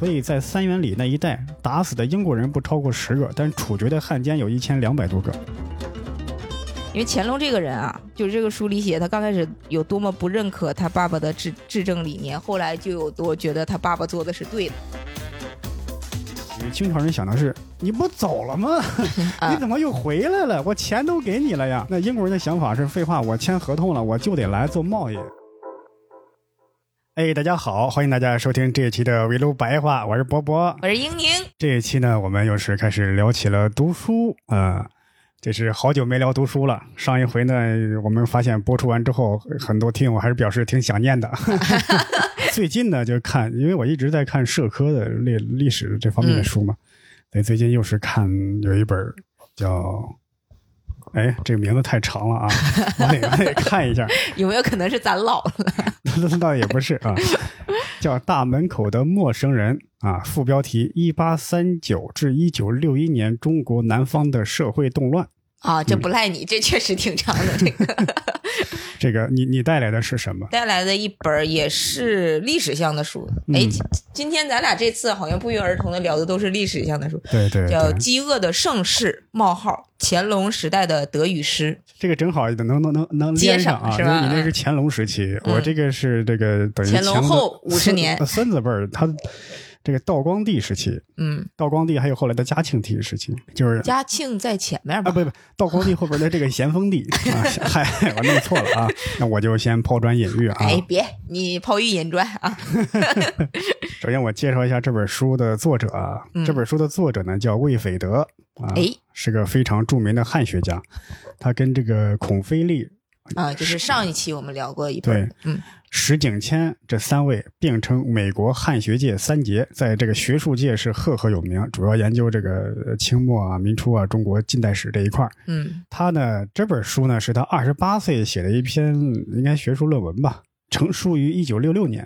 所以在三元里那一带打死的英国人不超过十个，但处决的汉奸有一千两百多个。因为乾隆这个人啊，就是这个书里写，他刚开始有多么不认可他爸爸的治治政理念，后来就有多觉得他爸爸做的是对的。因为清朝人想的是，你不走了吗？啊你怎么又回来了？我钱都给你了呀。那英国人的想法是，废话，我签合同了，我就得来做贸易。哎，大家好，欢迎大家收听这一期的围炉白话，我是波波。我是英宁，这一期呢，我们又是开始聊起了读书啊、这是好久没聊读书了。上一回呢，我们发现播出完之后，很多听友还是表示挺想念的。最近呢，就看，因为我一直在看社科的历历史这方面的书嘛，对，最近又是看有一本叫，哎，这个名字太长了啊，我得我得看一下，有没有可能是咱老了？那倒也不是啊，叫《大门口的陌生人》啊，副标题：一八三九至一九六一年中国南方的社会动乱。啊，这不赖你，这确实挺长的。这个 这个你你带来的是什么？带来的一本也是历史向的书。哎、今今天咱俩这次好像不约而同的聊的都是历史向的书，对对叫《，饥饿的盛世：冒号乾隆时代的德语诗》。这个正好能能能能接连上啊，吧你那是乾隆时期，我这个是这个等于乾隆后五十年孙孙子辈儿，他这个道光帝时期，嗯，道光帝还有后来的嘉庆帝时期，就是嘉庆在前面吧？啊，不不，道光帝后边的这个咸丰帝 啊，嗨，我弄错了啊，那我就先抛砖引玉啊。哎，别，你抛玉引砖啊！首先我介绍一下这本书的作者啊，嗯这本书的作者呢叫魏斐德啊，哎是个非常著名的汉学家，他跟这个孔飞利、啊，就是上一期我们聊过一对本，嗯，石景谦这三位并称美国汉学界三杰，在这个学术界是赫赫有名，主要研究这个呃清末啊、民初啊、中国近代史这一块儿。嗯他呢，这本书呢是他二十八岁写的一篇应该学术论文吧，成书于一九六六年。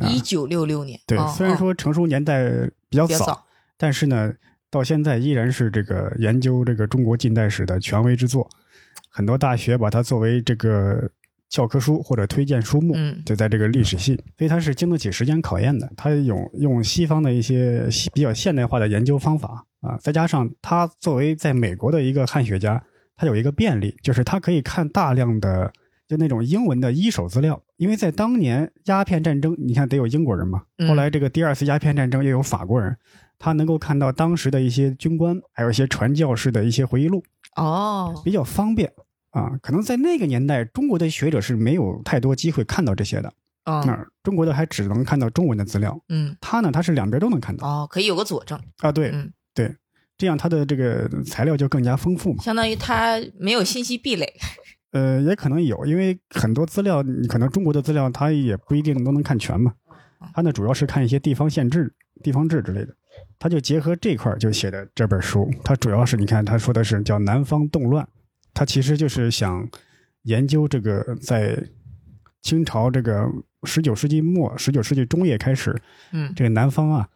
啊一九六六年，对，哦虽然哦说成书年代比较早，比较早，但是呢，到现在依然是这个研究这个中国近代史的权威之作。很多大学把它作为这个教科书或者推荐书目，嗯。就在这个历史系，所以它是经得起时间考验的。它用用西方的一些比较现代化的研究方法啊，再加上他作为在美国的一个汉学家，他有一个便利，就是他可以看大量的就那种英文的一手资料，因为在当年鸦片战争，你看得有英国人嘛，嗯。后来这个第二次鸦片战争又有法国人，他能够看到当时的一些军官，还有一些传教士的一些回忆录，哦，比较方便啊。可能在那个年代，中国的学者是没有太多机会看到这些的，啊那、中国的还只能看到中文的资料。嗯，他呢，他是两边都能看到哦，可以有个佐证，啊，对嗯，对，这样他的这个材料就更加丰富嘛。相当于他没有信息壁垒，呃，也可能有，因为很多资料，你可能中国的资料他也不一定都能看全嘛。他呢，主要是看一些地方县志、地方志之类的，他就结合这块儿就写的这本书。他主要是你看他说的是叫南方动乱，他其实就是想研究这个在清朝这个十九世纪末、十九世纪中叶开始，嗯，这个南方啊，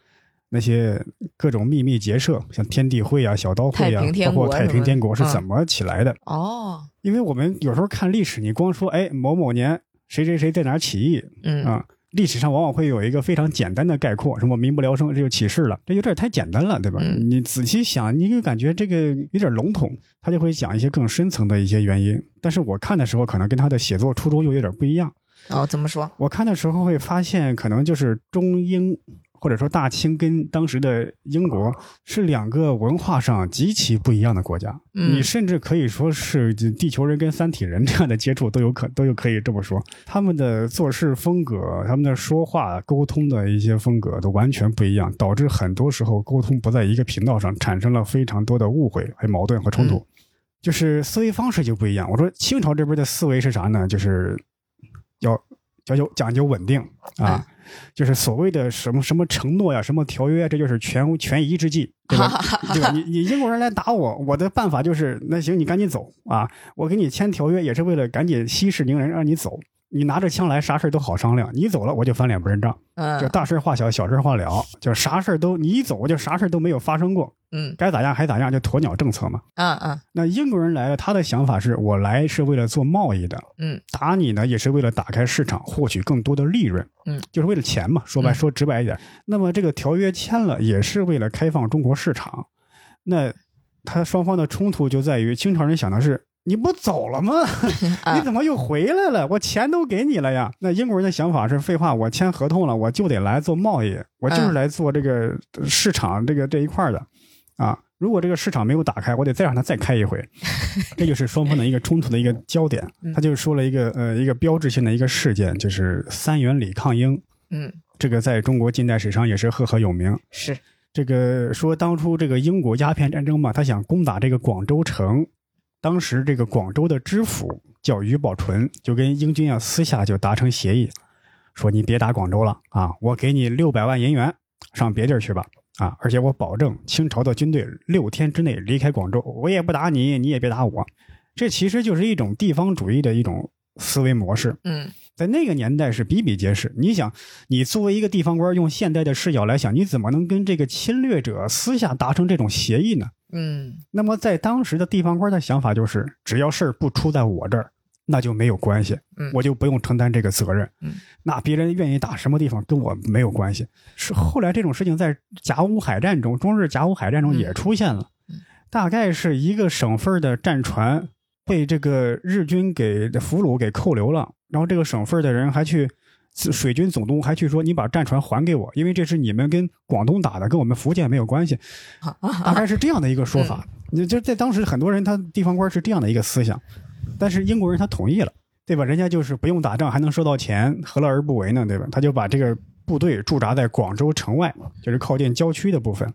那些各种秘密结社，像天地会啊、小刀会啊包括太平天国是嗯怎么起来的？哦，因为我们有时候看历史，你光说哎某某年谁谁谁在哪儿起义嗯。啊，历史上往往会有一个非常简单的概括，什么民不聊生，这就起事了，这有点太简单了，对吧？嗯你仔细想，你就感觉这个有点笼统，他就会讲一些更深层的一些原因。但是我看的时候，可能跟他的写作初衷又有点不一样。哦，怎么说？我看的时候会发现，可能就是中英或者说大清跟当时的英国是两个文化上极其不一样的国家。嗯你甚至可以说是地球人跟三体人这样的接触都有可都有可以这么说。他们的做事风格、他们的说话、沟通的一些风格都完全不一样，导致很多时候沟通不在一个频道上，产生了非常多的误会、还有矛盾和冲突。嗯就是思维方式就不一样。我说清朝这边的思维是啥呢？就是要讲究讲究稳定啊，就是所谓的什么什么承诺呀、什么条约，这就是权权宜之计，对吧？对吧？你你英国人来打我，我的办法就是那行，你赶紧走啊！我给你签条约也是为了赶紧息事宁人，让你走。你拿着枪来，啥事儿都好商量。你走了，我就翻脸不认账，嗯，就大事化小，小事化了，就啥事儿都你一走，我就啥事儿都没有发生过，嗯该咋样还咋样，就鸵鸟政策嘛。嗯嗯那英国人来了，他的想法是我来是为了做贸易的，嗯打你呢也是为了打开市场，获取更多的利润，嗯，就是为了钱嘛。说白嗯说直白一点，那么这个条约签了，也是为了开放中国市场。那他双方的冲突就在于，清朝人想的是。你不走了吗？啊 你怎么又回来了？我钱都给你了呀！那英国人的想法是：废话，我签合同了，我就得来做贸易，我就是嗯来做这个市场这个这一块的啊。如果这个市场没有打开，我得再让他再开一回。这就是双方的一个冲突的一个焦点。嗯他就说了一个呃一个标志性的一个事件，就是三元里抗英。嗯，这个在中国近代史上也是赫赫有名。是，这个说当初这个英国鸦片战争嘛，他想攻打这个广州城，当时这个广州的知府叫于宝纯，就跟英军啊私下就达成协议，说你别打广州了啊，我给你六百万银元，上别地儿去吧啊，而且我保证清朝的军队六天之内离开广州，我也不打你，你也别打我。这其实就是一种地方主义的一种思维模式。嗯在那个年代是比比皆是。你想，你作为一个地方官，用现代的视角来想，你怎么能跟这个侵略者私下达成这种协议呢？嗯那么在当时的地方官的想法就是，只要事儿不出在我这儿，那就没有关系嗯，我就不用承担这个责任嗯。那别人愿意打什么地方跟我没有关系。是后来这种事情在甲午海战中，中日甲午海战中也出现了大概是一个省份的战船被这个日军给俘虏给扣留了，然后这个省份的人还去。水军总督还去说：“你把战船还给我，因为这是你们跟广东打的，跟我们福建没有关系。”大概是这样的一个说法。你就在当时，很多人他地方官是这样的一个思想，但是英国人他同意了，对吧？人家就是不用打仗还能收到钱，何乐而不为呢？对吧？他就把这个部队驻扎在广州城外，就是靠近郊区的部分。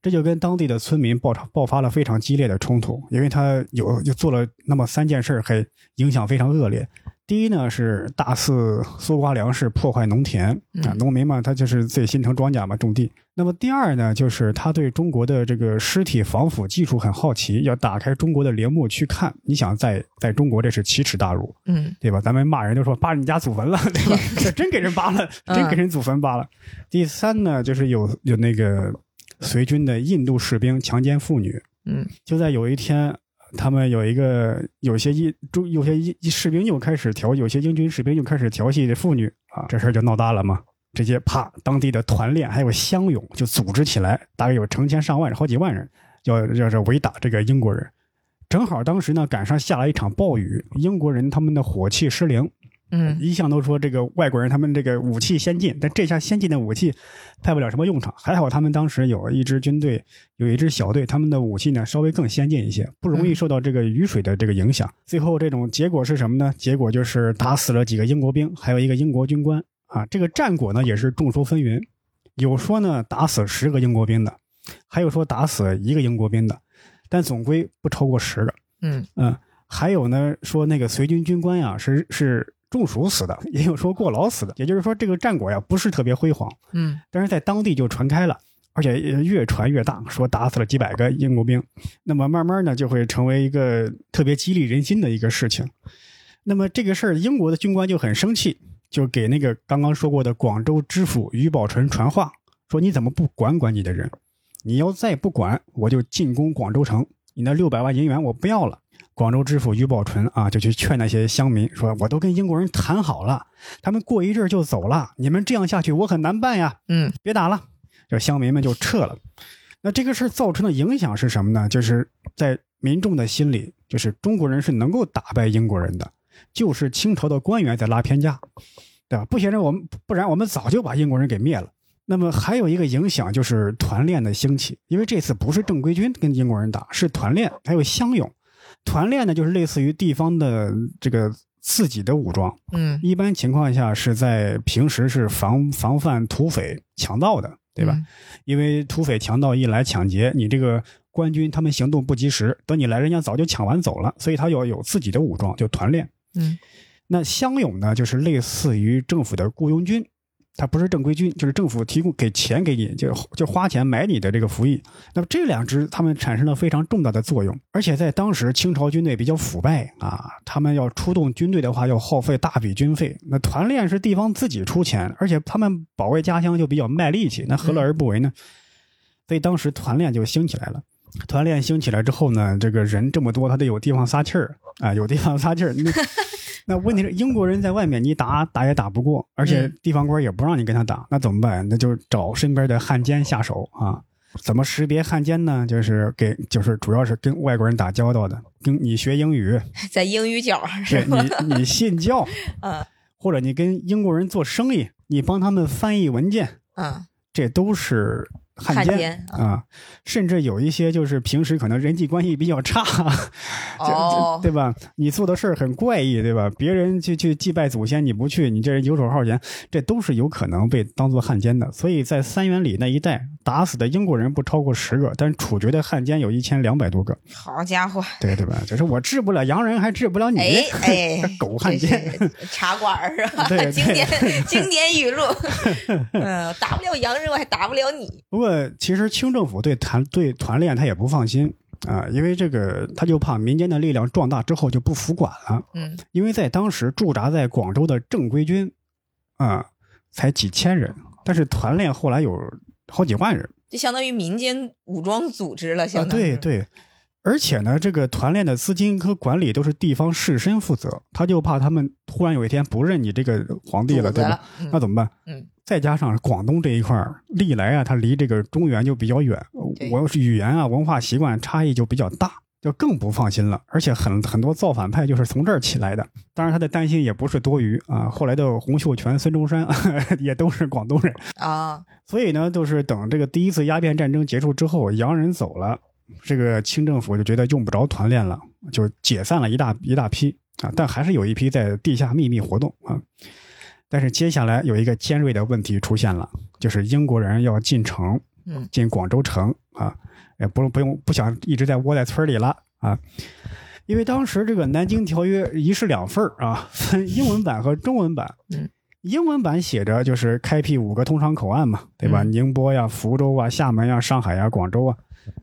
这就跟当地的村民爆爆发了非常激烈的冲突，因为他有就做了那么三件事，还影响非常恶劣。第一呢是大肆搜刮粮食，破坏农田啊，嗯农民嘛，他就是自己心疼庄稼嘛，种地。那么第二呢，就是他对中国的这个尸体防腐技术很好奇，要打开中国的陵墓去看。你想在在中国这是奇耻大辱，嗯对吧？咱们骂人都说扒人家祖坟了，对吧？这 真给人扒了，嗯真给人祖坟扒了。第三呢，就是有有那个随军的印度士兵强奸妇女，嗯就在有一天，他们有一个有些英中有些英士兵又开始调，有些英军士兵又开始调戏这妇女啊，这事儿就闹大了嘛。直接啪，当地的团练还有乡勇就组织起来，大概有成千上万、好几万人，要要是围打这个英国人。正好当时呢赶上下了一场暴雨，英国人他们的火器失灵，嗯一向都说这个外国人他们这个武器先进，但这下先进的武器派不了什么用场。还好他们当时有一支军队，有一支小队，他们的武器呢稍微更先进一些，不容易受到这个雨水的这个影响。最后这种结果是什么呢？结果就是打死了几个英国兵，还有一个英国军官啊。这个战果呢也是众说纷纭，有说呢打死十个英国兵的，还有说打死一个英国兵的，但总归不超过十个。嗯嗯，还有呢，说那个随军军官呀是是中暑死的，也有说过劳死的，也就是说这个战果呀不是特别辉煌，嗯但是在当地就传开了，而且呃越传越大，说打死了几百个英国兵，那么慢慢呢就会成为一个特别激励人心的一个事情。那么这个事儿，英国的军官就很生气，就给那个刚刚说过的广州知府于宝纯传话，说你怎么不管管你的人？你要再不管，我就进攻广州城，你那六百万银元我不要了。广州知府于宝纯啊，就去劝那些乡民说：“我都跟英国人谈好了，他们过一阵就走了，你们这样下去我很难办呀，嗯别打了。”这乡民们就撤了。那这个事儿造成的影响是什么呢？就是在民众的心里，就是中国人是能够打败英国人的，就是清朝的官员在拉偏架，对吧？不然我们不然我们早就把英国人给灭了。那么还有一个影响就是团练的兴起，因为这次不是正规军跟英国人打，是团练，还有乡勇。团练呢，就是类似于地方的这个自己的武装，嗯一般情况下是在平时是防防范土匪强盗的，对吧？？因为土匪强盗一来抢劫，你这个官军他们行动不及时，等你来，人家早就抢完走了，所以他要有自己的武装，就团练。嗯那乡勇呢，就是类似于政府的雇佣军，他不是正规军，就是政府提供给钱给你，就就花钱买你的这个服役。那么这两支他们产生了非常重大的作用，而且在当时清朝军队比较腐败啊，他们要出动军队的话要耗费大笔军费。那团练是地方自己出钱，而且他们保卫家乡就比较卖力气，那何乐而不为呢？所以当时团练就兴起来了。团练兴起来之后呢，这个人这么多，他得有地方撒气儿啊，有地方撒气儿。那 那问题是，英国人在外面你打打也打不过，而且地方官也不让你跟他打，那怎么办？那就找身边的汉奸下手啊。怎么识别汉奸呢？就是给，就是主要是跟外国人打交道的，跟你学英语，在英语角是吧？你你信教，嗯，或者你跟英国人做生意，你帮他们翻译文件，嗯，这都是。汉奸啊，甚至有一些就是平时可能人际关系比较差，哦，对吧？你做的事儿很怪异，对吧？别人去去祭拜祖先，你不去，你这人游手好闲，这都是有可能被当做汉奸的。所以在三元里那一带打死的英国人不超过十个，但处决的汉奸有一千两百多个。好家伙，对对吧？就是我治不了洋人，还治不了你，哎，狗汉奸，茶馆儿是吧？对，经典经典语录，嗯，打不了洋人，我还打不了你。不过，其实清政府对团对团练他也不放心啊，因为这个他就怕民间的力量壮大之后就不服管了。嗯，因为在当时驻扎在广州的正规军啊才几千人，但是团练后来有好几万人，就相当于民间武装组织了。相当于对对，而且呢，这个团练的资金和管理都是地方士绅负责，他就怕他们突然有一天不认你这个皇帝了，对吧？那怎么办？嗯。再加上广东这一块儿，历来啊，它离这个中原就比较远，我语言啊、文化习惯差异就比较大，就更不放心了。而且很很多造反派就是从这儿起来的。当然，他的担心也不是多余啊。后来的洪秀全、孙中山 也都是广东人啊。所以呢，就是等这个第一次鸦片战争结束之后，洋人走了，这个清政府就觉得用不着团练了，就解散了一大一大批啊。但还是有一批在地下秘密活动啊。但是接下来有一个尖锐的问题出现了，就是英国人要进城，嗯，进广州城啊，也不不用不想一直在窝在村里了啊，因为当时这个《南京条约》一式两份啊，分英文版和中文版，嗯，英文版写着就是开辟五个通商口岸嘛，对吧？宁波呀、福州啊、厦门呀、上海呀、广州啊，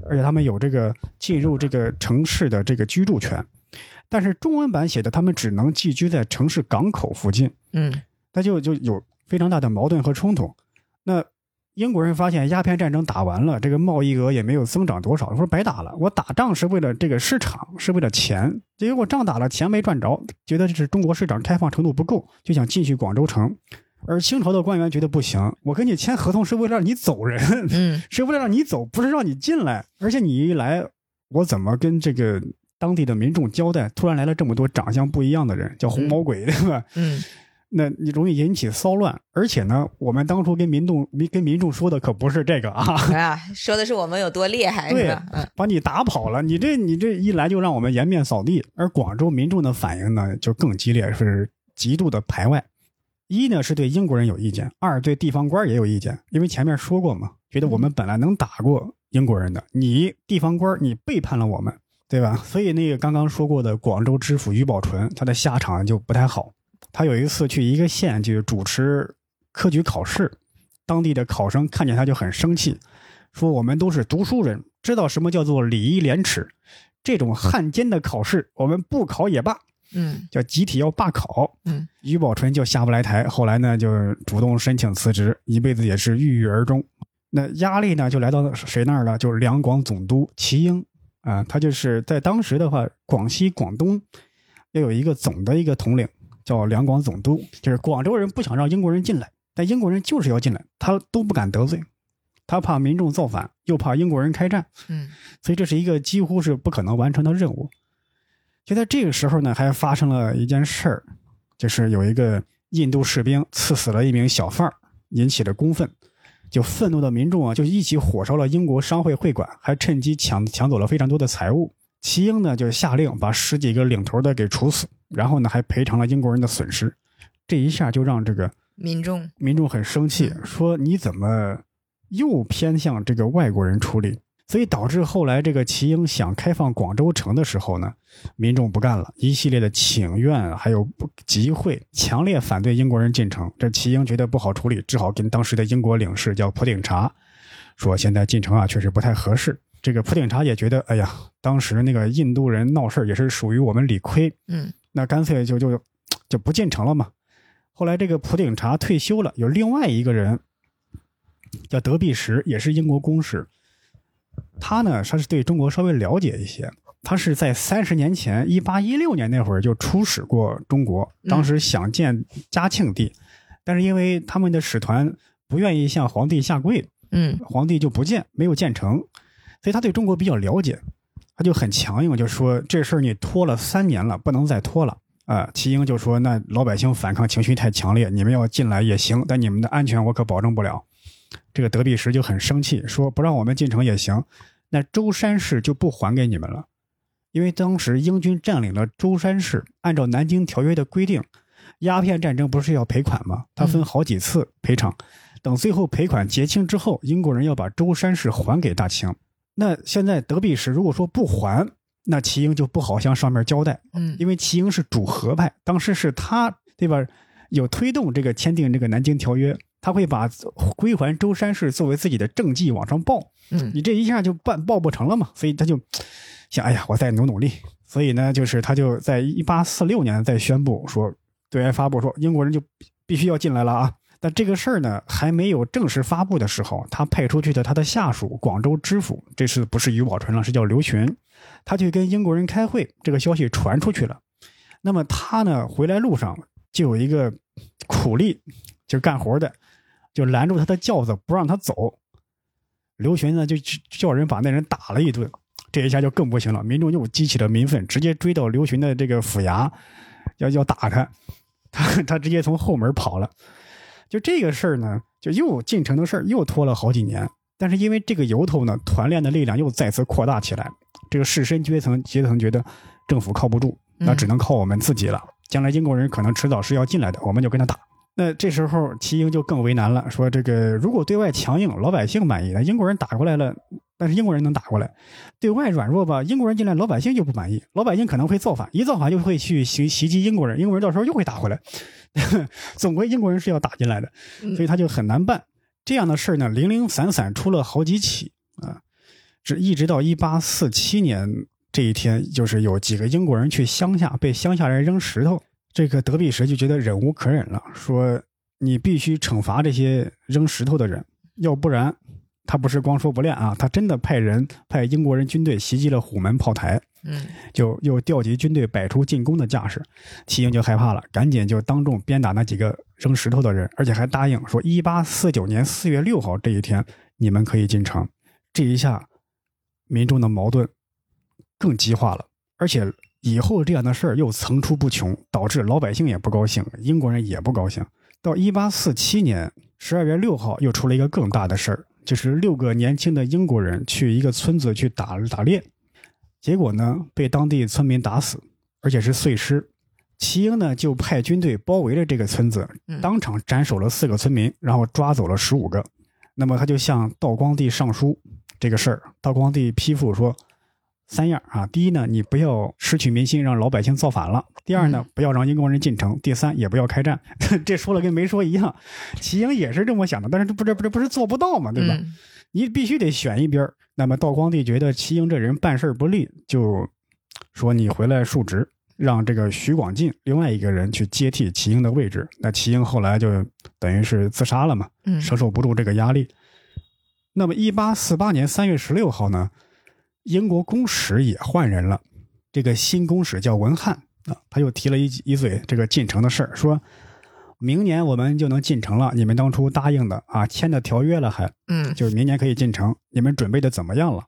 而且他们有这个进入这个城市的这个居住权，但是中文版写的他们只能寄居在城市港口附近，嗯。那就就有非常大的矛盾和冲突。那英国人发现鸦片战争打完了，这个贸易额也没有增长多少，说白打了。我打仗是为了这个市场，是为了钱，结果仗打了，钱没赚着，觉得这是中国市场开放程度不够，就想进去广州城。而清朝的官员觉得不行，我跟你签合同是为了让你走人，嗯，是为了让你走，不是让你进来。而且你一来，我怎么跟这个当地的民众交代？突然来了这么多长相不一样的人，叫红毛鬼，对吧？嗯。那你容易引起骚乱，而且呢，我们当初跟民众、民跟民众说的可不是这个啊，啊，说的是我们有多厉害，对，把你打跑了，你这你这一来就让我们颜面扫地。而广州民众的反应呢，就更激烈，是极度的排外。一呢是对英国人有意见，二对地方官也有意见，因为前面说过嘛，觉得我们本来能打过英国人的，你地方官你背叛了我们，对吧？所以那个刚刚说过的广州知府于宝纯，他的下场就不太好。他有一次去一个县去主持科举考试，当地的考生看见他就很生气，说：“我们都是读书人，知道什么叫做礼义廉耻，这种汉奸的考试我们不考也罢。”嗯，叫集体要罢考。嗯，于宝纯就下不来台，后来呢就主动申请辞职，一辈子也是郁郁而终。那压力呢就来到谁那儿了？就是两广总督齐英啊，他就是在当时的话，广西、广东要有一个总的一个统领。叫两广总督，就是广州人不想让英国人进来，但英国人就是要进来，他都不敢得罪，他怕民众造反，又怕英国人开战，嗯，所以这是一个几乎是不可能完成的任务。就在这个时候呢，还发生了一件事儿，就是有一个印度士兵刺死了一名小贩引起了公愤，就愤怒的民众啊，就一起火烧了英国商会会馆，还趁机抢抢走了非常多的财物。齐英呢，就下令把十几个领头的给处死。然后呢，还赔偿了英国人的损失，这一下就让这个民众民众很生气，说你怎么又偏向这个外国人处理？所以导致后来这个齐英想开放广州城的时候呢，民众不干了，一系列的请愿还有集会，强烈反对英国人进城。这齐英觉得不好处理，只好跟当时的英国领事叫普鼎查说：“现在进城啊，确实不太合适。”这个普鼎查也觉得，哎呀，当时那个印度人闹事也是属于我们理亏，嗯，那干脆就就就不进城了嘛。后来这个普鼎查退休了，有另外一个人叫德比什，也是英国公使。他呢，他是对中国稍微了解一些。他是在三十年前，一八一六年那会儿就出使过中国，当时想见嘉庆帝，但是因为他们的使团不愿意向皇帝下跪，嗯皇帝就不见，没有建成，所以他对中国比较了解，他就很强硬，就说这事儿你拖了三年了，不能再拖了。啊，齐英就说那老百姓反抗情绪太强烈，你们要进来也行，但你们的安全我可保证不了。这个德比什就很生气，说不让我们进城也行，那舟山市就不还给你们了，因为当时英军占领了舟山市，按照南京条约的规定，鸦片战争不是要赔款吗？他分好几次赔偿，等最后赔款结清之后，英国人要把舟山市还给大清。那现在德比时如果说不还，那齐英就不好向上面交代，嗯因为齐英是主和派，当时是他对吧？有推动这个签订这个南京条约，他会把归还舟山市作为自己的政绩往上报。嗯你这一下就办报不成了嘛，所以他就想，哎呀，我再努努力。所以呢，就是他就在一八四六年再宣布说，对外发布说英国人就必须要进来了啊。但这个事儿呢，还没有正式发布的时候，他派出去的他的下属广州知府，这次不是于宝纯了，是叫刘询，他去跟英国人开会，这个消息传出去了。那么他呢，回来路上就有一个苦力，就干活的，就拦住他的轿子不让他走。刘询呢就叫人把那人打了一顿，这一下就更不行了，民众又激起了民愤，直接追到刘询的这个府衙，要要打他，他他直接从后门跑了。就这个事儿呢，就又进城的事儿又拖了好几年，但是因为这个由头呢，团练的力量又再次扩大起来，这个士绅阶层阶层觉得政府靠不住，那只能靠我们自己了。将来英国人可能迟早是要进来的，我们就跟他打。那这时候齐英就更为难了，说这个如果对外强硬，老百姓满意，那英国人打过来了，但是英国人能打过来；对外软弱吧，英国人进来，老百姓就不满意，老百姓可能会造反，一造反就会去袭袭击英国人，英国人到时候又会打回来。总归英国人是要打进来的，所以他就很难办。这样的事儿呢，零零散散出了好几起啊，直一直到一八四七年这一天，就是有几个英国人去乡下被乡下人扔石头。这个德比什就觉得忍无可忍了，说：“你必须惩罚这些扔石头的人，要不然他不是光说不练啊，他真的派人派英国人军队袭击了虎门炮台，嗯就又调集军队摆出进攻的架势。齐英就害怕了，赶紧就当众鞭打那几个扔石头的人，而且还答应说，一八四九年四月六号这一天你们可以进城。这一下，民众的矛盾更激化了，而且。以后这样的事儿又层出不穷，导致老百姓也不高兴，英国人也不高兴。到一八四七年十二月六号，又出了一个更大的事儿，就是六个年轻的英国人去一个村子去打打猎，结果呢被当地村民打死，而且是碎尸。齐英呢就派军队包围了这个村子，当场斩首了四个村民，然后抓走了十五个。那么他就向道光帝上书这个事儿，道光帝批复说。三样啊，第一呢，你不要失去民心，让老百姓造反了；第二呢，不要让英国人进城；第三，也不要开战。这说了跟没说一样。齐英也是这么想的，但是这不这不这不是做不到嘛，对吧？嗯你必须得选一边。那么道光帝觉得齐英这人办事不力，就说你回来述职，让这个徐广进另外一个人去接替齐英的位置。那齐英后来就等于是自杀了嘛，嗯承受不住这个压力。那么，一八四八年三月十六号呢？英国公使也换人了，这个新公使叫文翰啊，他又提了一一嘴这个进城的事儿，说明年我们就能进城了。你们当初答应的啊，签的条约了还，嗯就是明年可以进城，你们准备的怎么样了？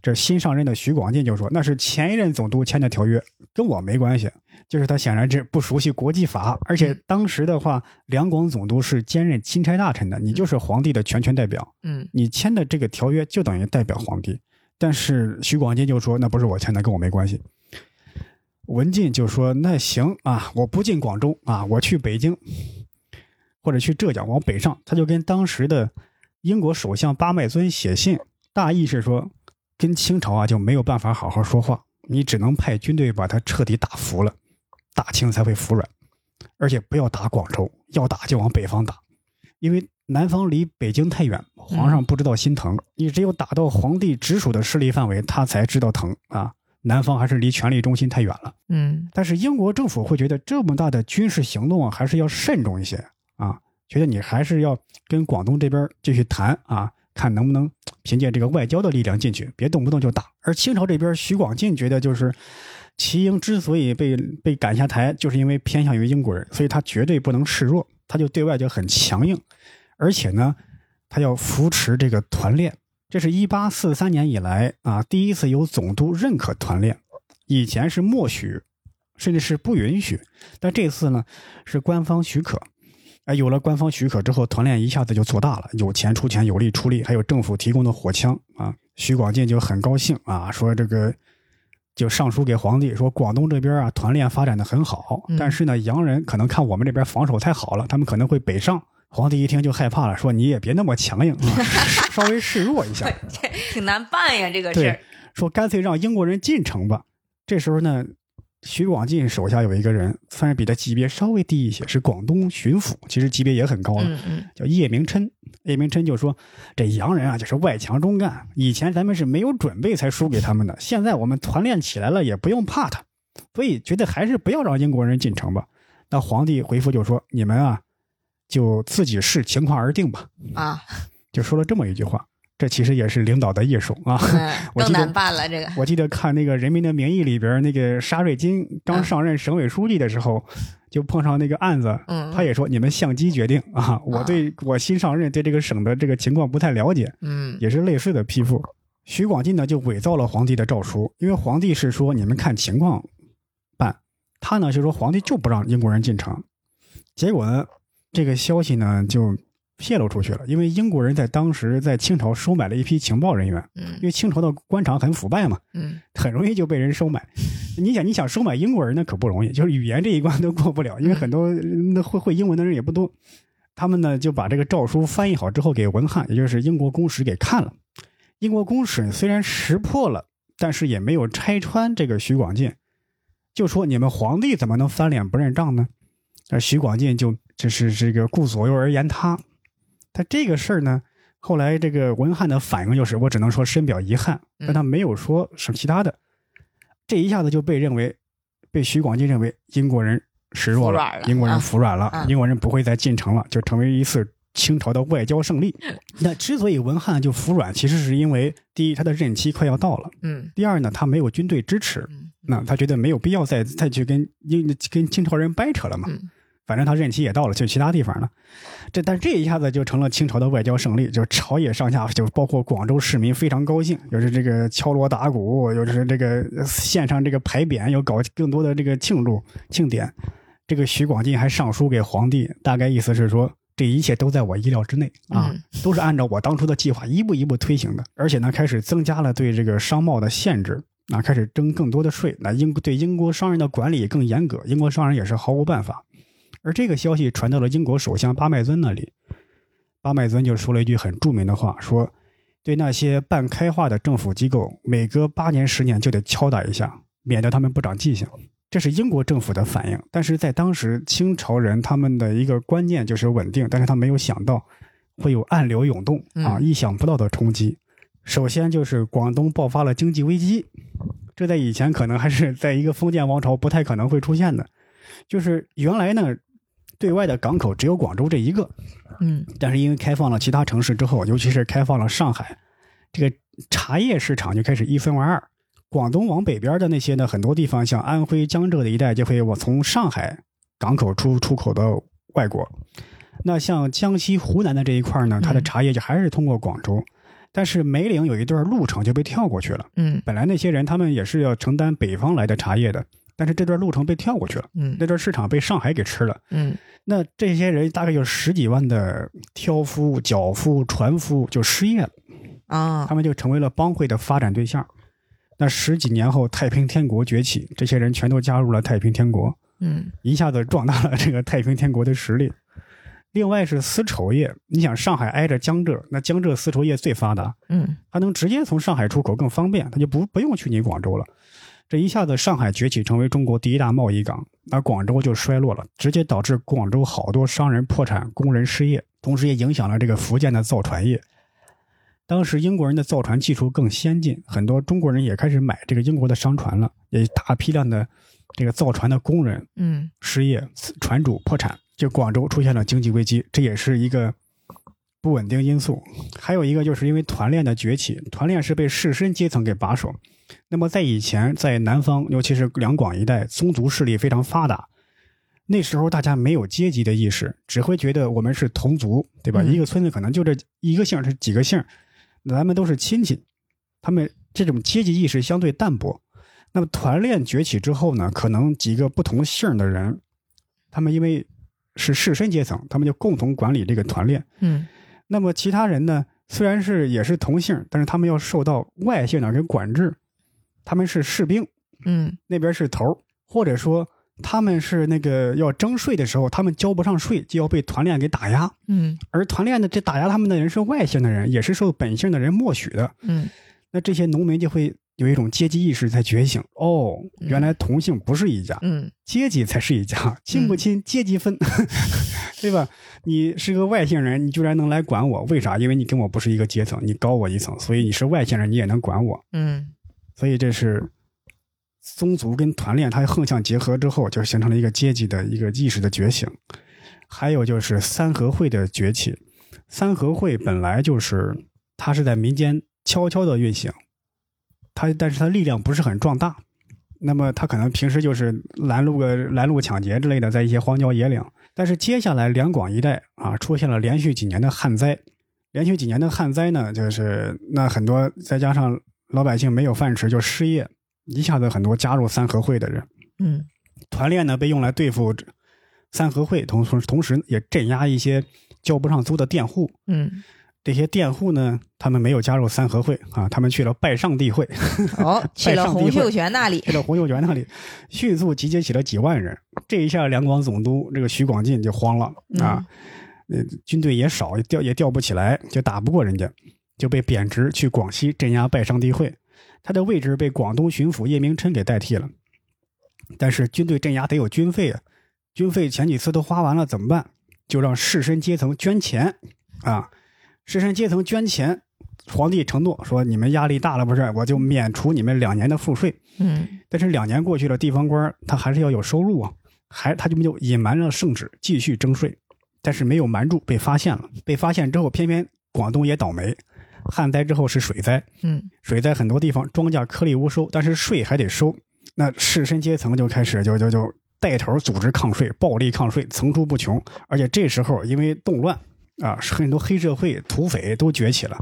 这新上任的徐广进就说，那是前一任总督签的条约，跟我没关系。就是他显然是不熟悉国际法，而且当时的话，两广总督是兼任钦差大臣的，你就是皇帝的全权代表，嗯你签的这个条约就等于代表皇帝。但是徐广进就说那不是我签的，跟我没关系。文进就说那行啊，我不进广州啊，我去北京或者去浙江往北上。他就跟当时的英国首相巴麦尊写信，大意是说跟清朝啊就没有办法好好说话，你只能派军队把他彻底打服了，大清才会服软。而且不要打广州，要打就往北方打，因为南方离北京太远，皇上不知道心疼。你只有打到皇帝直属的势力范围，他才知道疼啊。南方还是离权力中心太远了。嗯但是英国政府会觉得这么大的军事行动啊，还是要慎重一些啊，觉得你还是要跟广东这边继续谈啊，看能不能凭借这个外交的力量进去，别动不动就打。而清朝这边，徐广进觉得就是齐英之所以被被赶下台，就是因为偏向于英国人，所以他绝对不能示弱，他就对外就很强硬，而且呢，他要扶持这个团练。这是一八四三年以来啊，第一次由总督认可团练，以前是默许，甚至是不允许，但这次呢是官方许可。哎，有了官方许可之后，团练一下子就做大了，有钱出钱，有力出力，还有政府提供的火枪啊。徐广进就很高兴啊，说这个就上书给皇帝说，广东这边啊团练发展的很好，嗯但是呢洋人可能看我们这边防守太好了，他们可能会北上。皇帝一听就害怕了，说你也别那么强硬啊，稍微示弱一下。挺难办呀，这个事说干脆让英国人进城吧。这时候呢，徐广进手下有一个人，算是比他级别稍微低一些，是广东巡抚，其实级别也很高了，嗯嗯叫叶明琛。叶明琛就说：“这洋人啊，就是外强中干，以前咱们是没有准备才输给他们的，现在我们团练起来了，也不用怕他，所以觉得还是不要让英国人进城吧。”那皇帝回复就说：“你们啊，就自己视情况而定吧。啊，”就说了这么一句话。这其实也是领导的艺术啊。更难办了这个。我记得看那个《人民的名义》里边，那个沙瑞金刚上任省委书记的时候，就碰上那个案子，嗯，他也说你们相机决定啊，我对我新上任对这个省的这个情况不太了解，嗯也是类似的批复。徐广进呢就伪造了皇帝的诏书，因为皇帝是说你们看情况办，他呢就说皇帝就不让英国人进城，结果呢这个消息呢就泄露出去了，因为英国人在当时在清朝收买了一批情报人员，因嗯为清朝的官场很腐败嘛。嗯很容易就被人收买。你想，你想收买英国人那可不容易，就是语言这一关都过不了，因为很多那会会英文的人也不多。他们呢就把这个诏书翻译好之后给文翰，也就是英国公使给看了。英国公使虽然识破了，但是也没有拆穿这个徐广进，就说你们皇帝怎么能翻脸不认账呢？而徐广进就这是这个顾左右而言他，他这个事儿呢，后来这个文翰的反应就是，我只能说深表遗憾，但他没有说什么其他的。这一下子就被认为，被徐广进认为英国人示弱了英国人啊服软了，啊英国人不会再进城了，就成为一次清朝的外交胜利。那之所以文翰就服软，其实是因为第一，他的任期快要到了；嗯第二呢，他没有军队支持，嗯那他觉得没有必要再再去跟英跟清朝人掰扯了嘛。嗯反正他任期也到了，去其他地方了。这但这一下子就成了清朝的外交胜利，就是朝野上下，就包括广州市民非常高兴，就是这个敲锣打鼓，又是这个献上这个牌匾，又搞更多的这个庆祝庆典。这个徐广进还上书给皇帝，大概意思是说，这一切都在我意料之内啊，嗯都是按照我当初的计划一步一步推行的，而且呢，开始增加了对这个商贸的限制。啊，开始征更多的税，那英对英国商人的管理也更严格，英国商人也是毫无办法。而这个消息传到了英国首相巴麦尊那里，巴麦尊就说了一句很著名的话，说：“对那些半开化的政府机构，每隔八年十年就得敲打一下，免得他们不长记性。”这是英国政府的反应，但是在当时清朝人他们的一个观念就是稳定，但是他没有想到会有暗流涌动啊，嗯意想不到的冲击。首先就是广东爆发了经济危机，这在以前可能还是在一个封建王朝不太可能会出现的。就是原来呢，对外的港口只有广州这一个，嗯但是因为开放了其他城市之后，尤其是开放了上海，这个茶叶市场就开始一分为二。广东往北边的那些呢，很多地方像安徽、江浙的一带，就会往从上海港口出出口到外国。那像江西、湖南的这一块呢，它的嗯茶叶就还是通过广州，但是梅岭有一段路程就被跳过去了。嗯本来那些人他们也是要承担北方来的茶叶的，但是这段路程被跳过去了，嗯那段市场被上海给吃了。嗯那这些人大概有十几万的挑夫、脚夫、船夫就失业了，啊他们就成为了帮会的发展对象。那十几年后，太平天国崛起，这些人全都加入了太平天国，嗯一下子壮大了这个太平天国的实力。另外是丝绸业，你想上海挨着江浙，那江浙丝绸业最发达，嗯它能直接从上海出口更方便，它就不不用去你广州了。这一下子，上海崛起成为中国第一大贸易港，而广州就衰落了，直接导致广州好多商人破产、工人失业，同时也影响了这个福建的造船业。当时英国人的造船技术更先进，很多中国人也开始买这个英国的商船了，也大批量的这个造船的工人嗯失业，船主破产，就广州出现了经济危机，这也是一个不稳定因素。还有一个就是因为团练的崛起，团练是被士绅阶层给把守。那么在以前，在南方，尤其是两广一带，宗族势力非常发达。那时候大家没有阶级的意识，只会觉得我们是同族，对吧？嗯一个村子可能就这一个姓，是几个姓，咱们都是亲戚。他们这种阶级意识相对淡薄。那么团练崛起之后呢，可能几个不同姓的人，他们因为是士绅阶层，他们就共同管理这个团练。嗯那么其他人呢，虽然是也是同姓，但是他们要受到外姓的人管制。他们是士兵，嗯那边是头儿，或者说他们是那个要征税的时候，他们交不上税，就要被团练给打压。嗯而团练的这打压他们的人是外姓的人，也是受本姓的人默许的。嗯那这些农民就会有一种阶级意识在觉醒。哦，原来同姓不是一家，嗯阶级才是一家，亲不亲阶级分，对吧？你是个外姓人，你居然能来管我，为啥？因为你跟我不是一个阶层，你高我一层，所以你是外姓人，你也能管我。嗯所以这是宗族跟团练它横向结合之后，就形成了一个阶级的一个意识的觉醒。还有就是三合会的崛起，三合会本来就是它是在民间悄悄的运行，它但是它力量不是很壮大。那么它可能平时就是拦路个拦路抢劫之类的，在一些荒郊野岭。但是接下来两广一带啊，出现了连续几年的旱灾，连续几年的旱灾呢，就是那很多再加上老百姓没有饭吃就失业，一下子很多加入三合会的人，嗯。团练呢被用来对付三合会，同同同时也镇压一些交不上租的佃户。嗯，这些佃户呢，他们没有加入三合会啊，他们去了拜上帝会，哦，去了洪秀全那里。去，了洪秀全那里，迅速集结起了几万人。这一下，两广总督这个徐广进就慌了啊，呃，军队也少，也调也调不起来，就打不过人家，就被贬职去广西镇压拜上帝会。他的位置被广东巡抚叶明琛给代替了。但是军队镇压得有军费啊，军费前几次都花完了，怎么办？就让士绅阶层捐钱啊，士绅阶层捐钱。皇帝承诺说：“你们压力大了，不是？我就免除你们两年的赋税。嗯但是两年过去了，地方官他还是要有收入啊，还他就没有隐瞒了圣旨，继续征税，但是没有瞒住，被发现了。被发现之后，偏偏广东也倒霉，旱灾之后是水灾，嗯水灾很多地方庄稼颗粒无收，但是税还得收。那士绅阶层就开始就就就带头组织抗税，暴力抗税层出不穷。而且这时候因为动乱啊，很多黑社会、土匪都崛起了。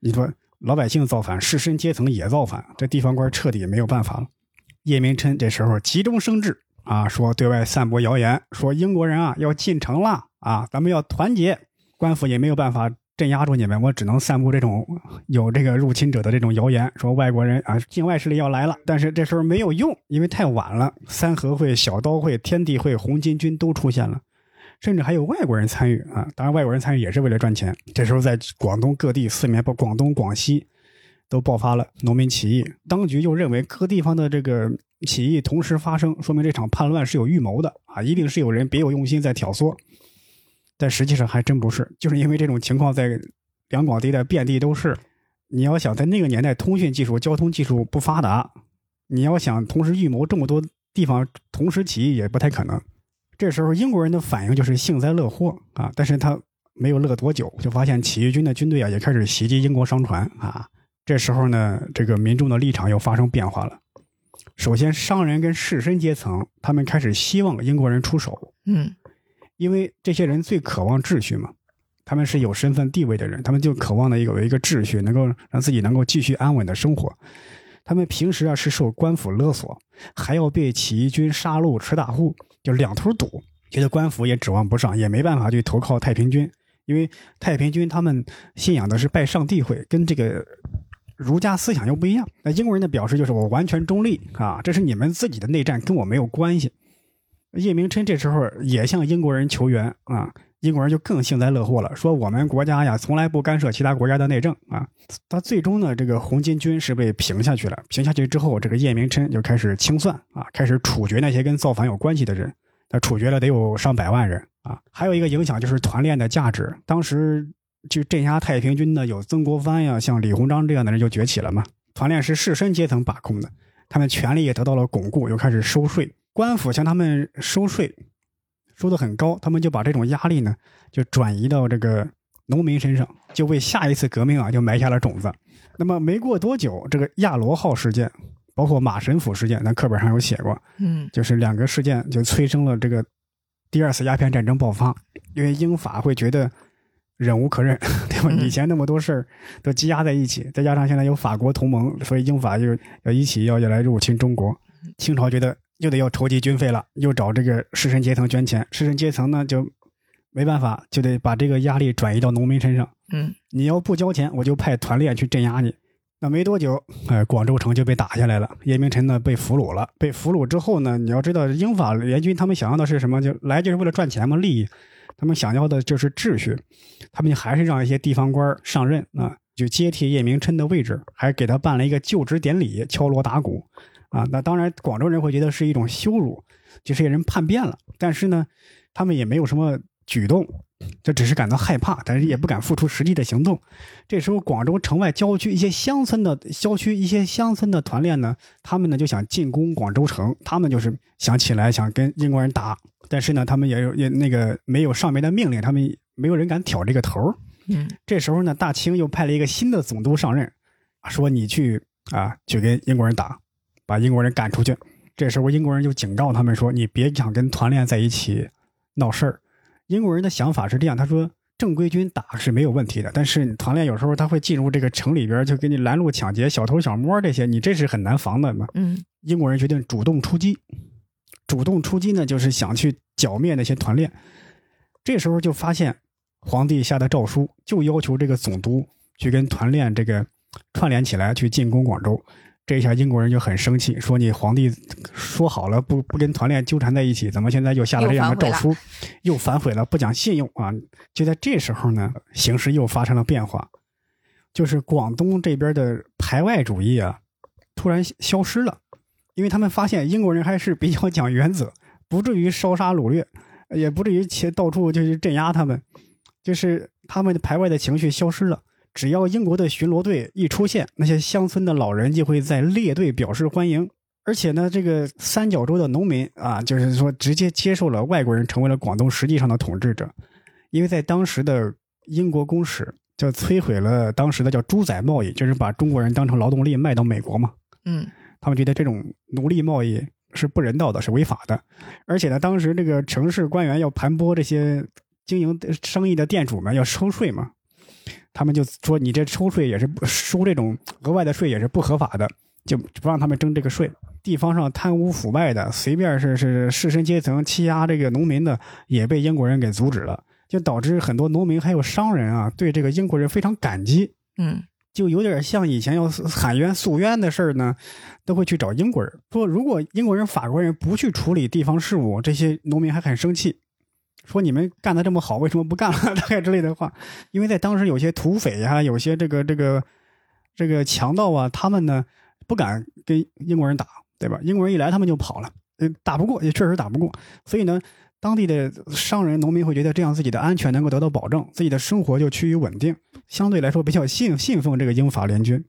你说老百姓造反，士绅阶层也造反，这地方官彻底没有办法了。叶明琛这时候急中生智啊，说对外散播谣言，说英国人啊要进城了啊，咱们要团结。官府也没有办法镇压住你们，我只能散布这种有这个入侵者的这种谣言，说外国人啊境外势力要来了。但是这时候没有用，因为太晚了，三合会、小刀会、天地会、红巾军都出现了。甚至还有外国人参与啊！当然，外国人参与也是为了赚钱。这时候，在广东各地四面，包广东、广西，都爆发了农民起义。当局又认为各地方的这个起义同时发生，说明这场叛乱是有预谋的啊，一定是有人别有用心在挑唆。但实际上还真不是，就是因为这种情况在两广地带遍地都是。你要想在那个年代，通讯技术、交通技术不发达，你要想同时预谋这么多地方同时起义也不太可能。这时候英国人的反应就是幸灾乐祸啊，但是他没有乐多久，就发现起义军的军队啊也开始袭击英国商船啊。这时候呢，这个民众的立场又发生变化了。首先，商人跟士绅阶层他们开始希望英国人出手，嗯因为这些人最渴望秩序嘛，他们是有身份地位的人，他们就渴望的有一个秩序，能够让自己能够继续安稳的生活。他们平时啊是受官府勒索，还要被起义军杀戮吃大户，就两头堵，觉得官府也指望不上，也没办法去投靠太平军，因为太平军他们信仰的是拜上帝会，跟这个儒家思想又不一样。那英国人的表示就是我完全中立啊，这是你们自己的内战，跟我没有关系。叶明琛这时候也向英国人求援啊，英国人就更幸灾乐祸了，说我们国家呀从来不干涉其他国家的内政啊。他最终呢，这个红巾军是被平下去了。平下去之后，这个叶明琛就开始清算啊，开始处决那些跟造反有关系的人。他处决了得有上百万人啊。还有一个影响就是团练的价值。当时就镇压太平军的有曾国藩呀，像李鸿章这样的人就崛起了嘛。团练是士绅阶层把控的，他们权力也得到了巩固，又开始收税。官府向他们收税，收的很高，他们就把这种压力呢，就转移到这个农民身上，就为下一次革命啊，就埋下了种子。那么没过多久，这个亚罗号事件，包括马神甫事件，咱课本上有写过，嗯，就是两个事件就催生了这个第二次鸦片战争爆发，因为英法会觉得忍无可忍，对吧？以前那么多事儿都积压在一起，再加上现在有法国同盟，所以英法就要一起要要来入侵中国。清朝觉得。又得要筹集军费了，又找这个士绅阶层捐钱，士绅阶层呢就没办法，就得把这个压力转移到农民身上。嗯，你要不交钱，我就派团练去镇压你。那没多久，哎，广州城就被打下来了，叶明琛呢被俘虏了。被俘虏之后呢，你要知道，英法联军他们想要的是什么？就来就是为了赚钱嘛，利益。他们想要的就是秩序，他们还是让一些地方官上任啊，就接替叶明琛的位置，还给他办了一个就职典礼，敲锣打鼓。啊，那当然，广州人会觉得是一种羞辱，就这些人叛变了。但是呢，他们也没有什么举动，就只是感到害怕，但是也不敢付出实际的行动。这时候，广州城外郊区一些乡村的郊区一些乡村的团练呢，他们呢就想进攻广州城，他们就是想起来想跟英国人打，但是呢，他们也有也那个没有上面的命令，他们没有人敢挑这个头。嗯，这时候呢，大清又派了一个新的总督上任，说你去啊，去跟英国人打。把英国人赶出去，这时候英国人就警告他们说：“你别想跟团练在一起闹事儿。”英国人的想法是这样，他说：“正规军打是没有问题的，但是团练有时候他会进入这个城里边，就给你拦路抢劫、小偷小摸这些，你这是很难防的嘛。”嗯，英国人决定主动出击，主动出击呢，就是想去剿灭那些团练。这时候就发现皇帝下的诏书，就要求这个总督去跟团练这个串联起来，去进攻广州。这一下英国人就很生气，说你皇帝说好了不不跟团练纠缠在一起，怎么现在又下了这样的诏书，又反悔了，不讲信用啊！就在这时候呢，形势又发生了变化，就是广东这边的排外主义啊，突然消失了，因为他们发现英国人还是比较讲原则，不至于烧杀掳掠，也不至于且到处就是镇压他们，就是他们的排外的情绪消失了。只要英国的巡逻队一出现，那些乡村的老人就会在列队表示欢迎。而且呢，这个三角洲的农民啊，就是说直接接受了外国人，成为了广东实际上的统治者。因为在当时的英国公使就摧毁了当时的叫猪仔贸易，就是把中国人当成劳动力卖到美国嘛。嗯，他们觉得这种奴隶贸易是不人道的，是违法的。而且呢，当时这个城市官员要盘剥这些经营生意的店主们，要收税嘛。他们就说：“你这抽税也是收这种额外的税，也是不合法的，就不让他们征这个税。地方上贪污腐败的，随便是是士绅阶层欺压这个农民的，也被英国人给阻止了，就导致很多农民还有商人啊，对这个英国人非常感激。嗯，就有点像以前要喊冤诉冤的事儿呢，都会去找英国人，说如果英国人、法国人不去处理地方事务，这些农民还很生气。”说你们干的这么好，为什么不干了？大概之类的话，因为在当时有些土匪呀，有些这个这个这个强盗啊，他们呢不敢跟英国人打，对吧？英国人一来，他们就跑了，嗯，打不过，也确实打不过。所以呢，当地的商人、农民会觉得这样自己的安全能够得到保证，自己的生活就趋于稳定，相对来说比较信信奉这个英法联军。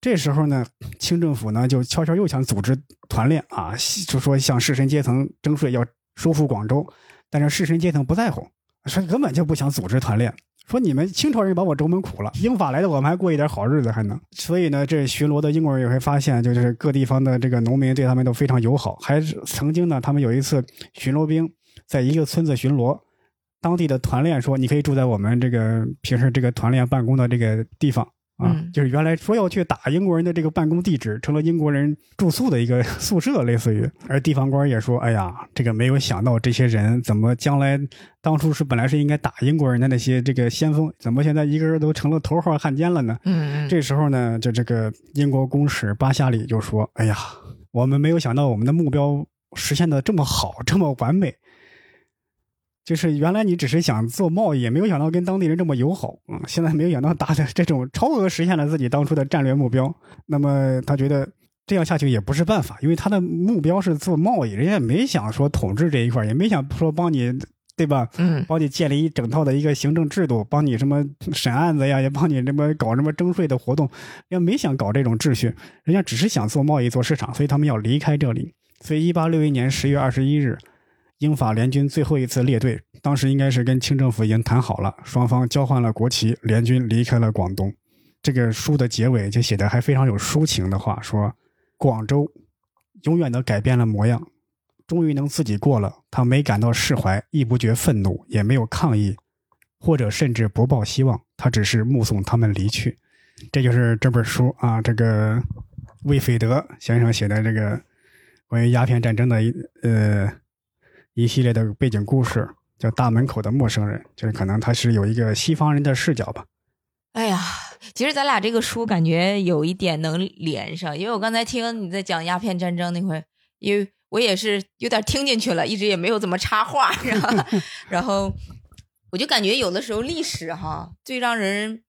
这时候呢，清政府呢就悄悄又想组织团练啊，就说向士绅阶层征税，要收复广州。但是士绅阶层不在乎，说根本就不想组织团练，说你们清朝人把我周门苦了，英法来的我们还过一点好日子还能。所以呢，这巡逻的英国人也会发现，就是各地方的这个农民对他们都非常友好，还曾经呢，他们有一次巡逻兵在一个村子巡逻，当地的团练说你可以住在我们这个平时这个团练办公的这个地方。啊，就是原来说要去打英国人的这个办公地址，成了英国人住宿的一个 宿舍，类似于。而地方官也说：“哎呀，这个没有想到这些人怎么将来当初是本来是应该打英国人的那些这个先锋，怎么现在一个人都成了头号汉奸了呢？”嗯，这时候呢，就这个英国公使巴夏里就说：“哎呀，我们没有想到我们的目标实现的这么好，这么完美。就是原来你只是想做贸易，也没有想到跟当地人这么友好，嗯，现在没有想到达的这种超额实现了自己当初的战略目标。那么他觉得这样下去也不是办法，因为他的目标是做贸易，人家也没想说统治这一块，也没想说帮你，对吧？嗯帮你建立一整套的一个行政制度，帮你什么审案子呀，也帮你这么搞什么征税的活动，人家没想搞这种秩序，人家只是想做贸易、做市场，所以他们要离开这里。所以，一八六一年十月二十一日，英法联军最后一次列队，当时应该是跟清政府已经谈好了，双方交换了国旗，联军离开了广东。这个书的结尾就写的还非常有抒情的话，说广州永远的改变了模样，终于能自己过了。他没感到释怀，亦不觉愤怒，也没有抗议，或者甚至不抱希望。他只是目送他们离去。这就是这本书啊，这个魏斐德先生写的这个关于鸦片战争的呃一系列的背景故事，叫《大门口的陌生人》，就是可能他是有一个西方人的视角吧。哎呀，其实咱俩这个书感觉有一点能连上，因为我刚才听你在讲鸦片战争那会儿，因为我也是有点听进去了，一直也没有怎么插话，然后，然后我就感觉有的时候历史哈，最让人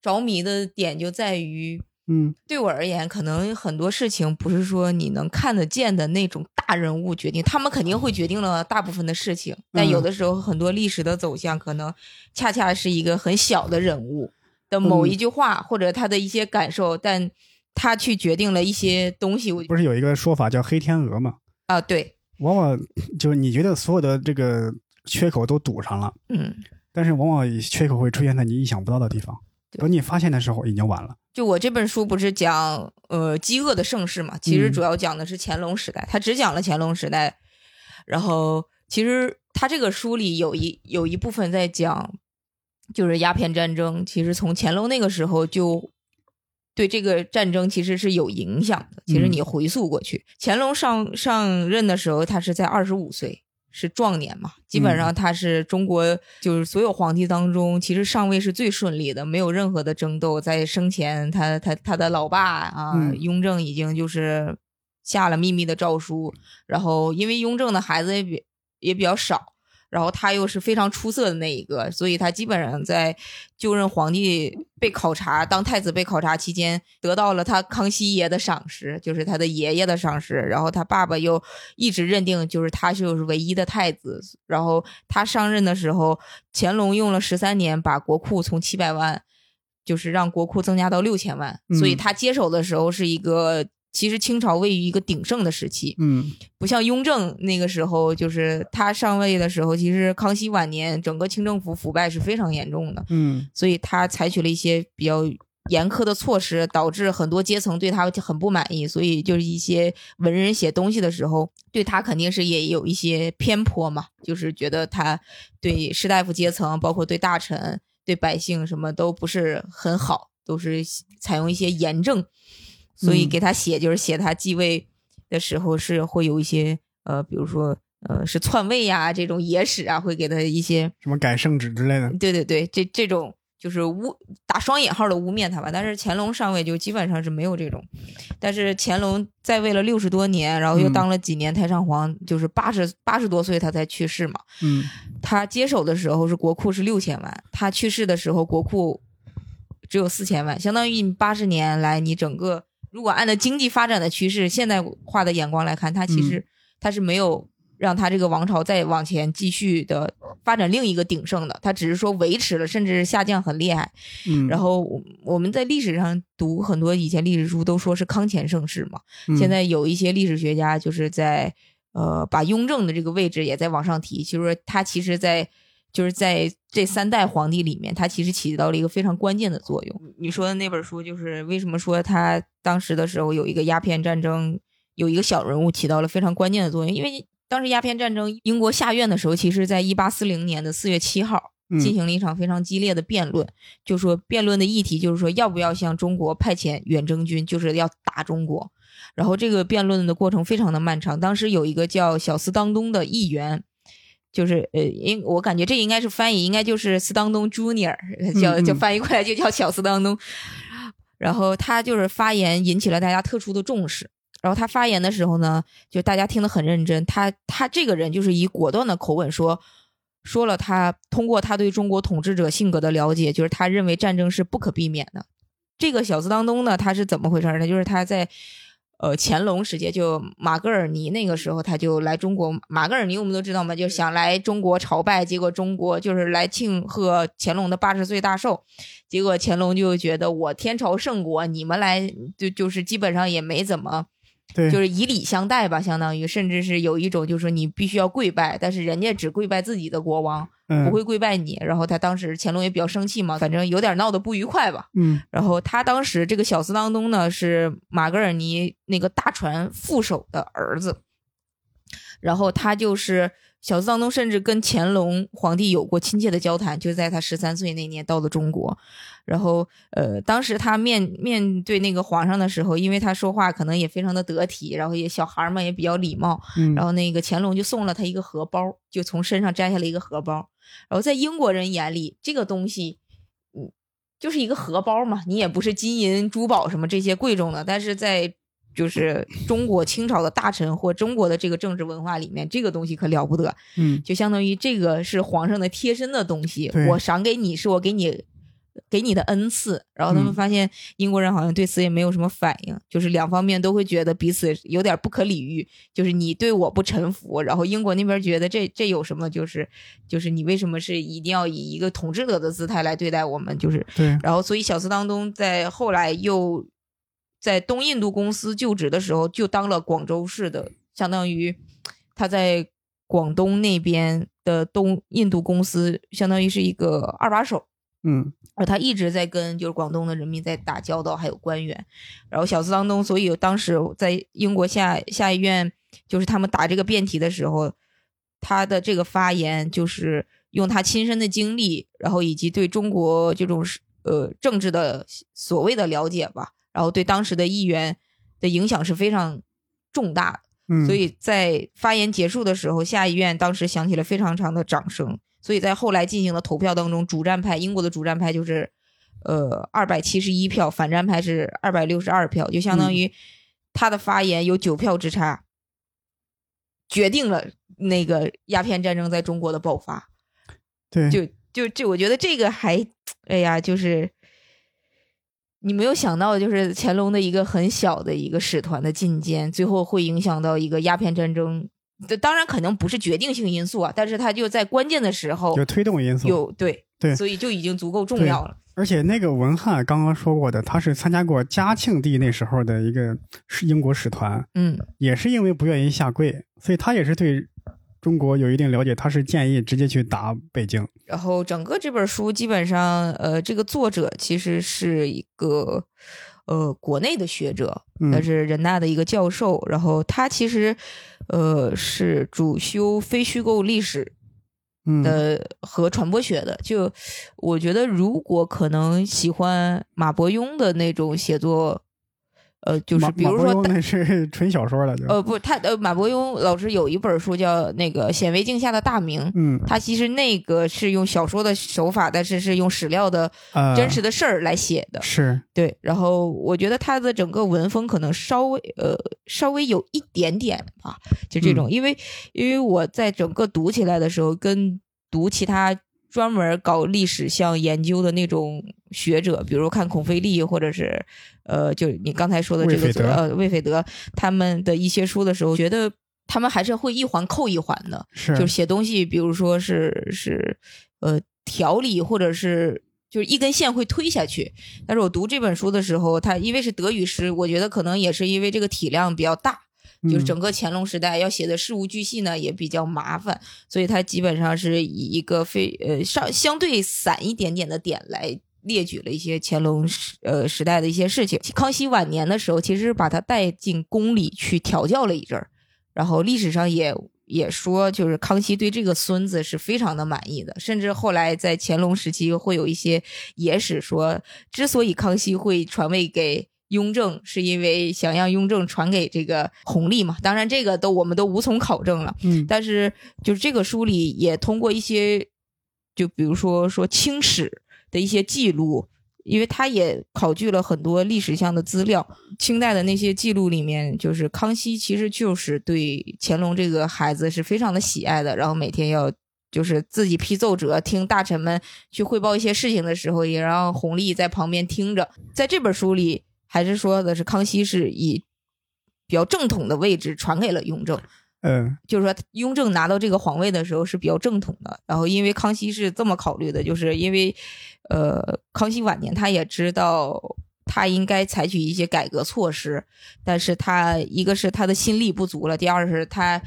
着迷的点就在于，嗯对我而言，可能很多事情不是说你能看得见的那种大人物决定，他们肯定会决定了大部分的事情，但有的时候很多历史的走向，可能恰恰是一个很小的人物的某一句话、或者他的一些感受，但他去决定了一些东西。我不是有一个说法叫“黑天鹅”吗？啊，对，往往就是你觉得所有的这个缺口都堵上了，嗯，但是往往缺口会出现在你意想不到的地方。等你发现的时候，已经晚了。就我这本书不是讲呃饥饿的盛世嘛，其实嗯主要讲的是乾隆时代，他只讲了乾隆时代，然后其实他这个书里有一有一部分在讲，就是鸦片战争，其实从乾隆那个时候就。对这个战争其实是有影响的。其实你回溯过去，乾隆上上任的时候，他是在二十五岁，是壮年嘛。基本上他是中国就是所有皇帝当中，其实上位是最顺利的，没有任何的争斗。在生前，他他他的老爸啊，嗯雍正已经就是下了秘密的诏书，然后因为雍正的孩子也比也比较少。然后他又是非常出色的那一个，所以他基本上在就任皇帝被考察、当太子被考察期间，得到了他康熙爷的赏识，就是他的爷爷的赏识。然后他爸爸又一直认定就是他就是唯一的太子。然后他上任的时候，乾隆用了十三年把国库从七百万，就是让国库增加到六千万。嗯所以他接手的时候是一个。其实清朝位于一个鼎盛的时期，嗯不像雍正那个时候，就是他上位的时候，其实康熙晚年整个清政府腐败是非常严重的，嗯所以他采取了一些比较严苛的措施，导致很多阶层对他很不满意，所以就是一些文人写东西的时候，对他肯定是也有一些偏颇嘛，就是觉得他对士大夫阶层，包括对大臣、对百姓什么都不是很好，都是采用一些严正。所以嗯给他写，就是写他继位的时候是会有一些呃，比如说呃是篡位呀这种野史啊，会给他一些什么改圣旨之类的。对对对，这这种就是污打双引号的污蔑他吧。但是乾隆上位就基本上是没有这种，但是乾隆在位了六十多年，然后又嗯当了几年太上皇，就是八十八十多岁他才去世嘛。嗯他接手的时候是国库是六千万，他去世的时候国库只有四千万，相当于你八十年来你整个如果按照经济发展的趋势、现代化的眼光来看，他其实他是没有让他这个王朝再往前继续的发展另一个鼎盛的，他只是说维持了，甚至下降很厉害。嗯，然后我我们在历史上读很多以前历史书都说是康乾盛世嘛，嗯现在有一些历史学家就是在呃把雍正的这个位置也在往上提，就是说他其实在就是在这三代皇帝里面，他其实起到了一个非常关键的作用。你说的那本书就是为什么说他当时的时候有一个鸦片战争，有一个小人物起到了非常关键的作用，因为当时鸦片战争英国下院的时候，其实在一八四零年的四月七号。嗯进行了一场非常激烈的辩论，就说辩论的议题就是说要不要向中国派遣远征军，就是要打中国。然后这个辩论的过程非常的漫长，当时有一个叫小斯当东的议员，就是呃，应我感觉这应该是翻译，应该就是斯当东 Junior，叫嗯嗯就翻译过来就叫小斯当东。然后他就是发言引起了大家特殊的重视。然后他发言的时候呢，就大家听得很认真。他他这个人就是以果断的口吻说，说了他通过他对中国统治者性格的了解，就是他认为战争是不可避免的。这个小斯当东呢，他是怎么回事呢？就是他在呃乾隆时期，就马格尔尼那个时候，他就来中国。马格尔尼我们都知道嘛，就想来中国朝拜，结果中国就是来庆贺乾隆的八十岁大寿，结果乾隆就觉得我天朝圣国，你们来就就是基本上也没怎么。对，就是以礼相待吧，相当于，甚至是有一种，就是说你必须要跪拜，但是人家只跪拜自己的国王，不会跪拜你。然后他当时乾隆也比较生气嘛，反正有点闹得不愉快吧。嗯，然后他当时这个小斯当东呢，是马格尔尼那个大船副手的儿子，然后他就是。小斯当东甚至跟乾隆皇帝有过亲切的交谈，就在他十三岁那年到了中国，然后呃，当时他面面对那个皇上的时候，因为他说话可能也非常的得体，然后也小孩嘛也比较礼貌，然后那个乾隆就送了他一个荷包，就从身上摘下了一个荷包，然后在英国人眼里，这个东西，嗯，就是一个荷包嘛，你也不是金银珠宝什么这些贵重的，但是在。就是中国清朝的大臣或中国的这个政治文化里面，这个东西可了不得。嗯，就相当于这个是皇上的贴身的东西，我赏给你是我给你给你的恩赐。然后他们发现英国人好像对此也没有什么反应，就是两方面都会觉得彼此有点不可理喻。就是你对我不臣服，然后英国那边觉得这这有什么？就是就是你为什么是一定要以一个统治者的姿态来对待我们？就是对。然后所以小斯当东在后来又。在东印度公司就职的时候，就当了广州市的，相当于他在广东那边的东印度公司，相当于是一个二把手。嗯，而他一直在跟就是广东的人民在打交道，还有官员。然后小斯当东，所以当时在英国下下议院，就是他们打这个辩题的时候，他的这个发言就是用他亲身的经历，然后以及对中国这种呃政治的所谓的了解吧。然后对当时的议员的影响是非常重大的，嗯，所以在发言结束的时候，下议院当时响起了非常长的掌声。所以在后来进行的投票当中，主战派英国的主战派就是呃二百七十一票，反战派是二百六十二票，就相当于他的发言有九票之差，决定了那个鸦片战争在中国的爆发。对，就就这，我觉得这个还，哎呀，就是。你没有想到，就是乾隆的一个很小的一个使团的进谏，最后会影响到一个鸦片战争。这当然可能不是决定性因素啊，但是它就在关键的时候有推动因素，有对对，所以就已经足够重要了。而且那个文翰刚刚说过的，他是参加过嘉庆帝那时候的一个是英国使团，嗯，也是因为不愿意下跪，所以他也是对。中国有一定了解，他是建议直接去打北京。然后整个这本书基本上，呃，这个作者其实是一个呃国内的学者，他是人大的一个教授。然后他其实呃是主修非虚构历史的和传播学的。就我觉得，如果可能喜欢马伯庸的那种写作。呃，就是比如说，那是纯小说了，呃，不，他呃，马伯庸老师有一本书叫那个《显微镜下的大明》，嗯，他其实那个是用小说的手法，但是是用史料的真实的事儿来写的，是对。然后我觉得他的整个文风可能稍微呃稍微有一点点吧，就这种，因为因为我在整个读起来的时候，跟读其他。专门搞历史像研究的那种学者，比如看孔飞利，或者是呃，就你刚才说的这个呃魏斐德他们的一些书的时候，觉得他们还是会一环扣一环的，是就写东西，比如说是是呃条理，或者是就是一根线会推下去。但是我读这本书的时候，他因为是德语诗，我觉得可能也是因为这个体量比较大。就是整个乾隆时代要写的事无巨细呢，也比较麻烦，所以它基本上是以一个非呃上相对散一点点的点来列举了一些乾隆时呃时代的一些事情。康熙晚年的时候，其实把他带进宫里去调教了一阵儿，然后历史上也也说，就是康熙对这个孙子是非常的满意的，甚至后来在乾隆时期会有一些野史说，之所以康熙会传位给。雍正是因为想让雍正传给这个弘历嘛？当然，这个都我们都无从考证了。嗯，但是就是这个书里也通过一些，就比如说说清史的一些记录，因为他也考据了很多历史上的资料。清代的那些记录里面，就是康熙其实就是对乾隆这个孩子是非常的喜爱的，然后每天要就是自己批奏折，听大臣们去汇报一些事情的时候，也让弘历在旁边听着。在这本书里，还是说的是康熙是以比较正统的位置传给了雍正。嗯就是说，雍正拿到这个皇位的时候是比较正统的。然后，因为康熙是这么考虑的，就是因为，呃，康熙晚年他也知道他应该采取一些改革措施，但是他一个是他的心力不足了，第二是他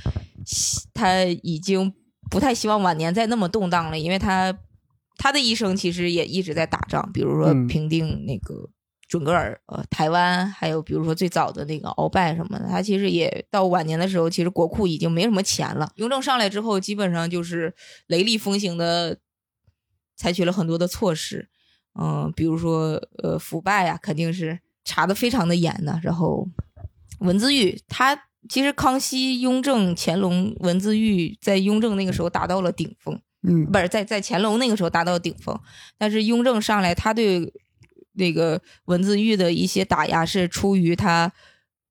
他已经不太希望晚年再那么动荡了，因为他他的一生其实也一直在打仗，比如说嗯平定那个准格尔、呃台湾，还有比如说最早的那个鳌拜什么的，他其实也到晚年的时候，其实国库已经没什么钱了。雍正上来之后，基本上就是雷厉风行的采取了很多的措施，嗯、比如说呃腐败啊，肯定是查的非常的严的。然后文字狱，他其实康熙、雍正、乾隆文字狱在雍正那个时候达到了顶峰。嗯不是在在乾隆那个时候达到顶峰，但是雍正上来，他对那个文字狱的一些打压是出于他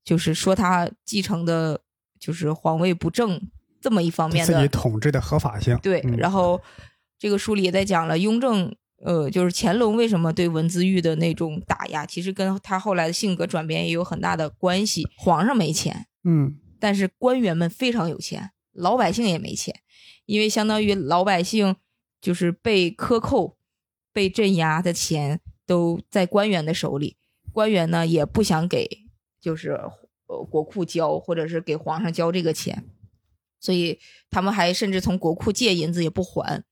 就是说他继承的就是皇位不正这么一方面的自己统治的合法性。对，嗯然后这个书里也在讲了雍正。呃，就是乾隆为什么对文字狱的那种打压，其实跟他后来的性格转变也有很大的关系。皇上没钱，嗯但是官员们非常有钱，老百姓也没钱，因为相当于老百姓就是被克扣、被镇压的钱都在官员的手里，官员呢也不想给就是呃国库交，或者是给皇上交这个钱，所以他们还甚至从国库借银子也不还。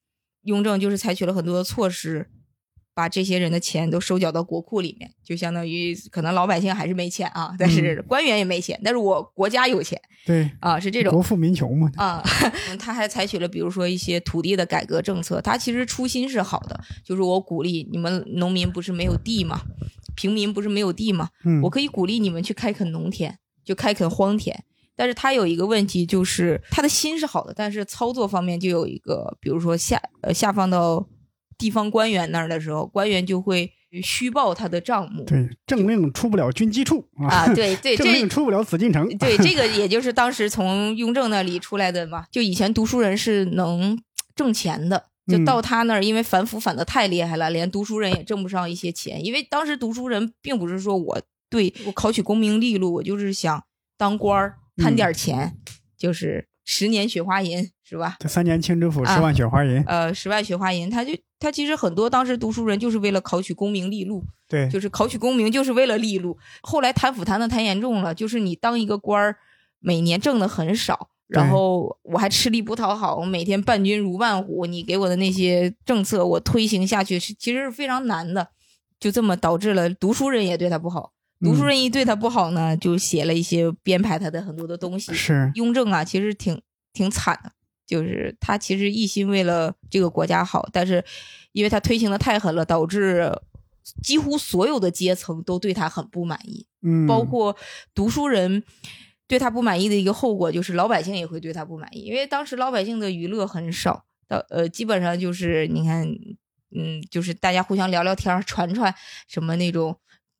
雍正就是采取了很多的措施，把这些人的钱都收缴到国库里面，就相当于可能老百姓还是没钱啊，但是官员也没钱，但是我国家有钱对，啊，是这种国富民穷嘛。啊。他还采取了比如说一些土地的改革政策，他其实初心是好的，就是我鼓励你们农民不是没有地嘛？平民不是没有地嘛？嗯，我可以鼓励你们去开垦农田，就开垦荒田。但是他有一个问题，就是他的心是好的，但是操作方面就有一个，比如说下呃下放到地方官员那儿的时候，官员就会虚报他的账目对，政令出不了军机处啊，啊，对对，政令出不了紫禁城。对，这个也就是当时从雍正那里出来的嘛。就以前读书人是能挣钱的，就嗯到他那儿，因为反腐反的太厉害了，连读书人也挣不上一些钱。因为当时读书人并不是说我对我考取功名利禄，我就是想当官儿贪点儿钱，就是十年雪花银是吧？这三年清知府，啊十万雪花银。呃，十万雪花银，他就他其实很多当时读书人就是为了考取功名利禄，对，就是考取功名就是为了利禄。后来贪腐贪的太严重了，就是你当一个官儿，每年挣的很少，然后我还吃力不讨好，我每天伴君如伴虎，你给我的那些政策我推行下去是其实是非常难的，就这么导致了读书人也对他不好。读书嗯人一对他不好呢，就写了一些编排他的很多的东西。是，雍正啊，其实挺挺惨的，就是他其实一心为了这个国家好，但是因为他推行的太狠了，导致几乎所有的阶层都对他很不满意，嗯，包括读书人。对他不满意的一个后果就是老百姓也会对他不满意，因为当时老百姓的娱乐很少，到呃基本上就是你看，嗯，就是大家互相聊聊天儿、传传什么那种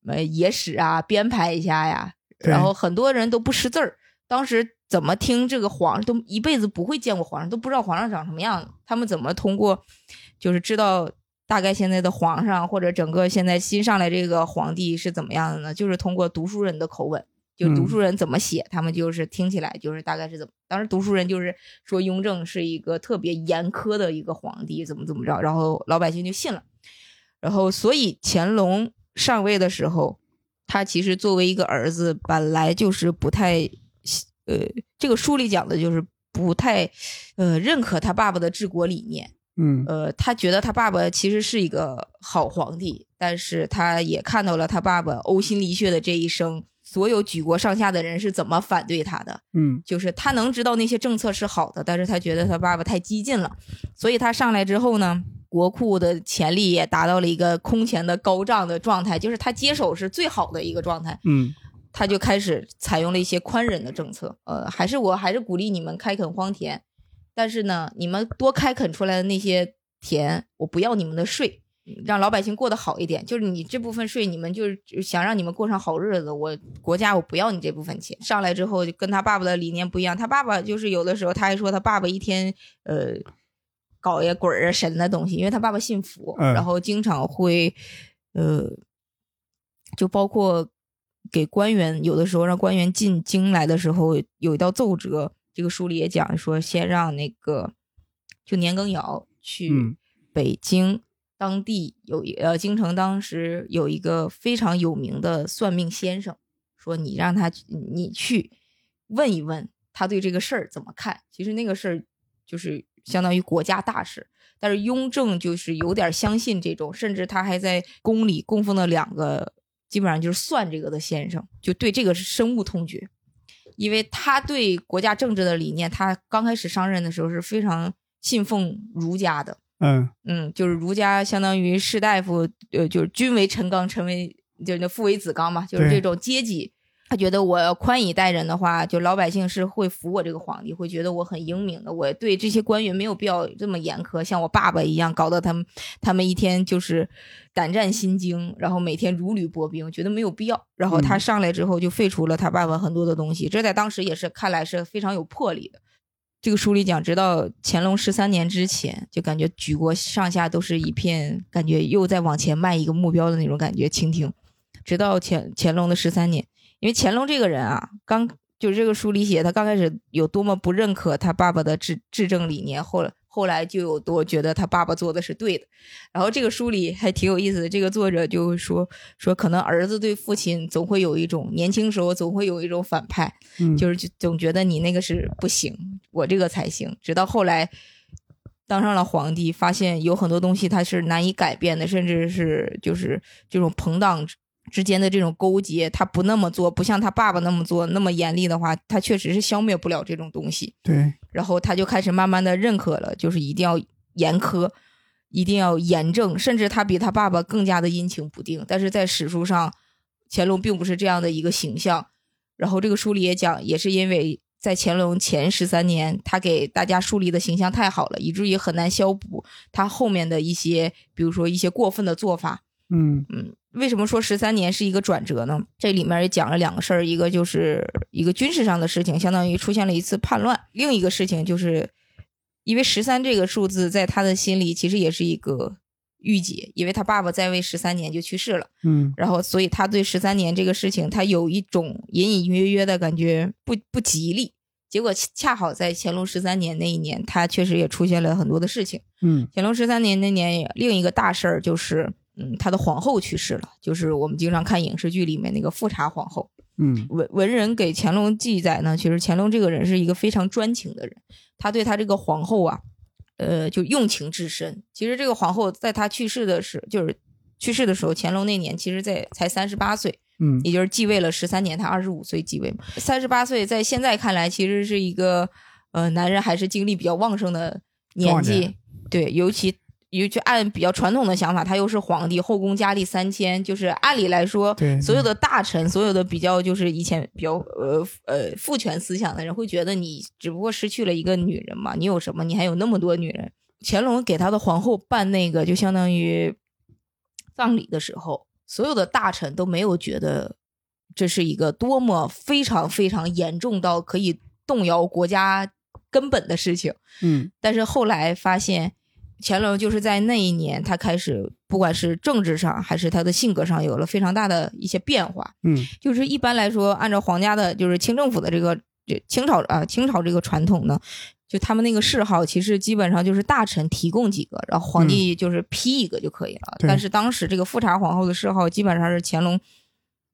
呃野史啊，编排一下呀，对。然后很多人都不识字儿，当时怎么听这个皇上都一辈子不会见过皇上，都不知道皇上长什么样子。他们怎么通过就是知道大概现在的皇上或者整个现在新上来这个皇帝是怎么样的呢？就是通过读书人的口吻，就读书人怎么写，他们就是听起来就是大概是怎么。当时读书人就是说雍正是一个特别严苛的一个皇帝，怎么怎么着，然后老百姓就信了。然后所以乾隆上位的时候，他其实作为一个儿子，本来就是不太，呃，这个书里讲的就是不太，呃，认可他爸爸的治国理念。嗯呃，他觉得他爸爸其实是一个好皇帝，但是他也看到了他爸爸呕心沥血的这一生，所有举国上下的人是怎么反对他的。嗯就是他能知道那些政策是好的，但是他觉得他爸爸太激进了，所以他上来之后呢，国库的潜力也达到了一个空前的高涨的状态，就是他接手是最好的一个状态，嗯他就开始采用了一些宽忍的政策，呃，还是我还是鼓励你们开垦荒田，但是呢，你们多开垦出来的那些田，我不要你们的税。让老百姓过得好一点，就是你这部分税，你们就是想让你们过上好日子。我国家我不要你这部分钱。上来之后就跟他爸爸的理念不一样，他爸爸就是有的时候他还说他爸爸一天呃搞些鬼啊神的东西，因为他爸爸信佛，嗯然后经常会呃，就包括给官员，有的时候让官员进京来的时候，有一道奏折，这个书里也讲说，先让那个就年羹尧去嗯北京。当地有一呃，京城当时有一个非常有名的算命先生，说你让他你去问一问他对这个事儿怎么看。其实那个事儿就是相当于国家大事，但是雍正就是有点相信这种，甚至他还在宫里供奉了两个，基本上就是算这个的先生，就对这个是深恶痛绝，因为他对国家政治的理念，他刚开始上任的时候是非常信奉儒家的。嗯嗯，就是儒家相当于士大夫，呃，就是君为臣纲，臣为就是那父为子纲嘛，就是这种阶级。他觉得我要宽以待人的话，就老百姓是会服我这个皇帝，会觉得我很英明的。我对这些官员没有必要这么严苛，像我爸爸一样，搞得他们他们一天就是胆战心惊，然后每天如履薄冰，觉得没有必要。然后他嗯上来之后就废除了他爸爸很多的东西，这在当时也是看来是非常有魄力的。这个书里讲，直到乾隆十三年之前，就感觉举国上下都是一片感觉又在往前迈一个目标的那种感觉，倾听。直到乾乾隆的十三年，因为乾隆这个人啊，刚就是这个书里写，他刚开始有多么不认可他爸爸的治治政理念，后来后来就有多觉得他爸爸做的是对的。然后这个书里还挺有意思的，这个作者就说说，可能儿子对父亲总会有一种年轻时候总会有一种反派，嗯，就是就总觉得你那个是不行，我这个才行。直到后来当上了皇帝，发现有很多东西他是难以改变的，甚至是就是这种朋党之之间的这种勾结，他不那么做，不像他爸爸那么做那么严厉的话，他确实是消灭不了这种东西。对，然后他就开始慢慢的认可了，就是一定要严苛，一定要严正，甚至他比他爸爸更加的阴晴不定。但是在史书上，乾隆并不是这样的一个形象。然后这个书里也讲，也是因为在乾隆前十三年，他给大家树立的形象太好了，以至于很难消补他后面的一些，比如说一些过分的做法。嗯嗯，为什么说十三年是一个转折呢？这里面也讲了两个事儿，一个就是一个军事上的事情，相当于出现了一次叛乱；另一个事情就是，因为十三这个数字在他的心里其实也是一个御姐，因为他爸爸在位十三年就去世了，嗯然后所以他对十三年这个事情，他有一种隐隐约约的感觉不不吉利。结果恰好在乾隆十三年那一年，他确实也出现了很多的事情。嗯乾隆十三年那年，另一个大事儿就是，嗯，他的皇后去世了，就是我们经常看影视剧里面那个富察皇后。嗯文文人给乾隆记载呢，其实乾隆这个人是一个非常专情的人，他对他这个皇后啊，呃，就用情至深。其实这个皇后在他去世的时，就是去世的时候，乾隆那年其实在才三十八岁，嗯也就是继位了十三年，他二十五岁继位嘛。三十八岁在现在看来，其实是一个呃男人还是精力比较旺盛的年纪年。对，尤其尤其按比较传统的想法，他又是皇帝，后宫佳丽三千，就是按理来说，对所有的大臣，所有的比较就是以前比较呃呃父权思想的人，会觉得你只不过失去了一个女人嘛，你有什么？你还有那么多女人。乾隆给他的皇后办那个，就相当于葬礼的时候，所有的大臣都没有觉得这是一个多么非常非常严重到可以动摇国家根本的事情。嗯但是后来发现，乾隆就是在那一年，他开始不管是政治上还是他的性格上有了非常大的一些变化。嗯就是一般来说，按照皇家的，就是清政府的这个清朝啊清朝这个传统呢，就他们那个谥号其实基本上就是大臣提供几个，然后皇帝就是批一个就可以了。对但是当时这个富察皇后的谥号基本上是乾隆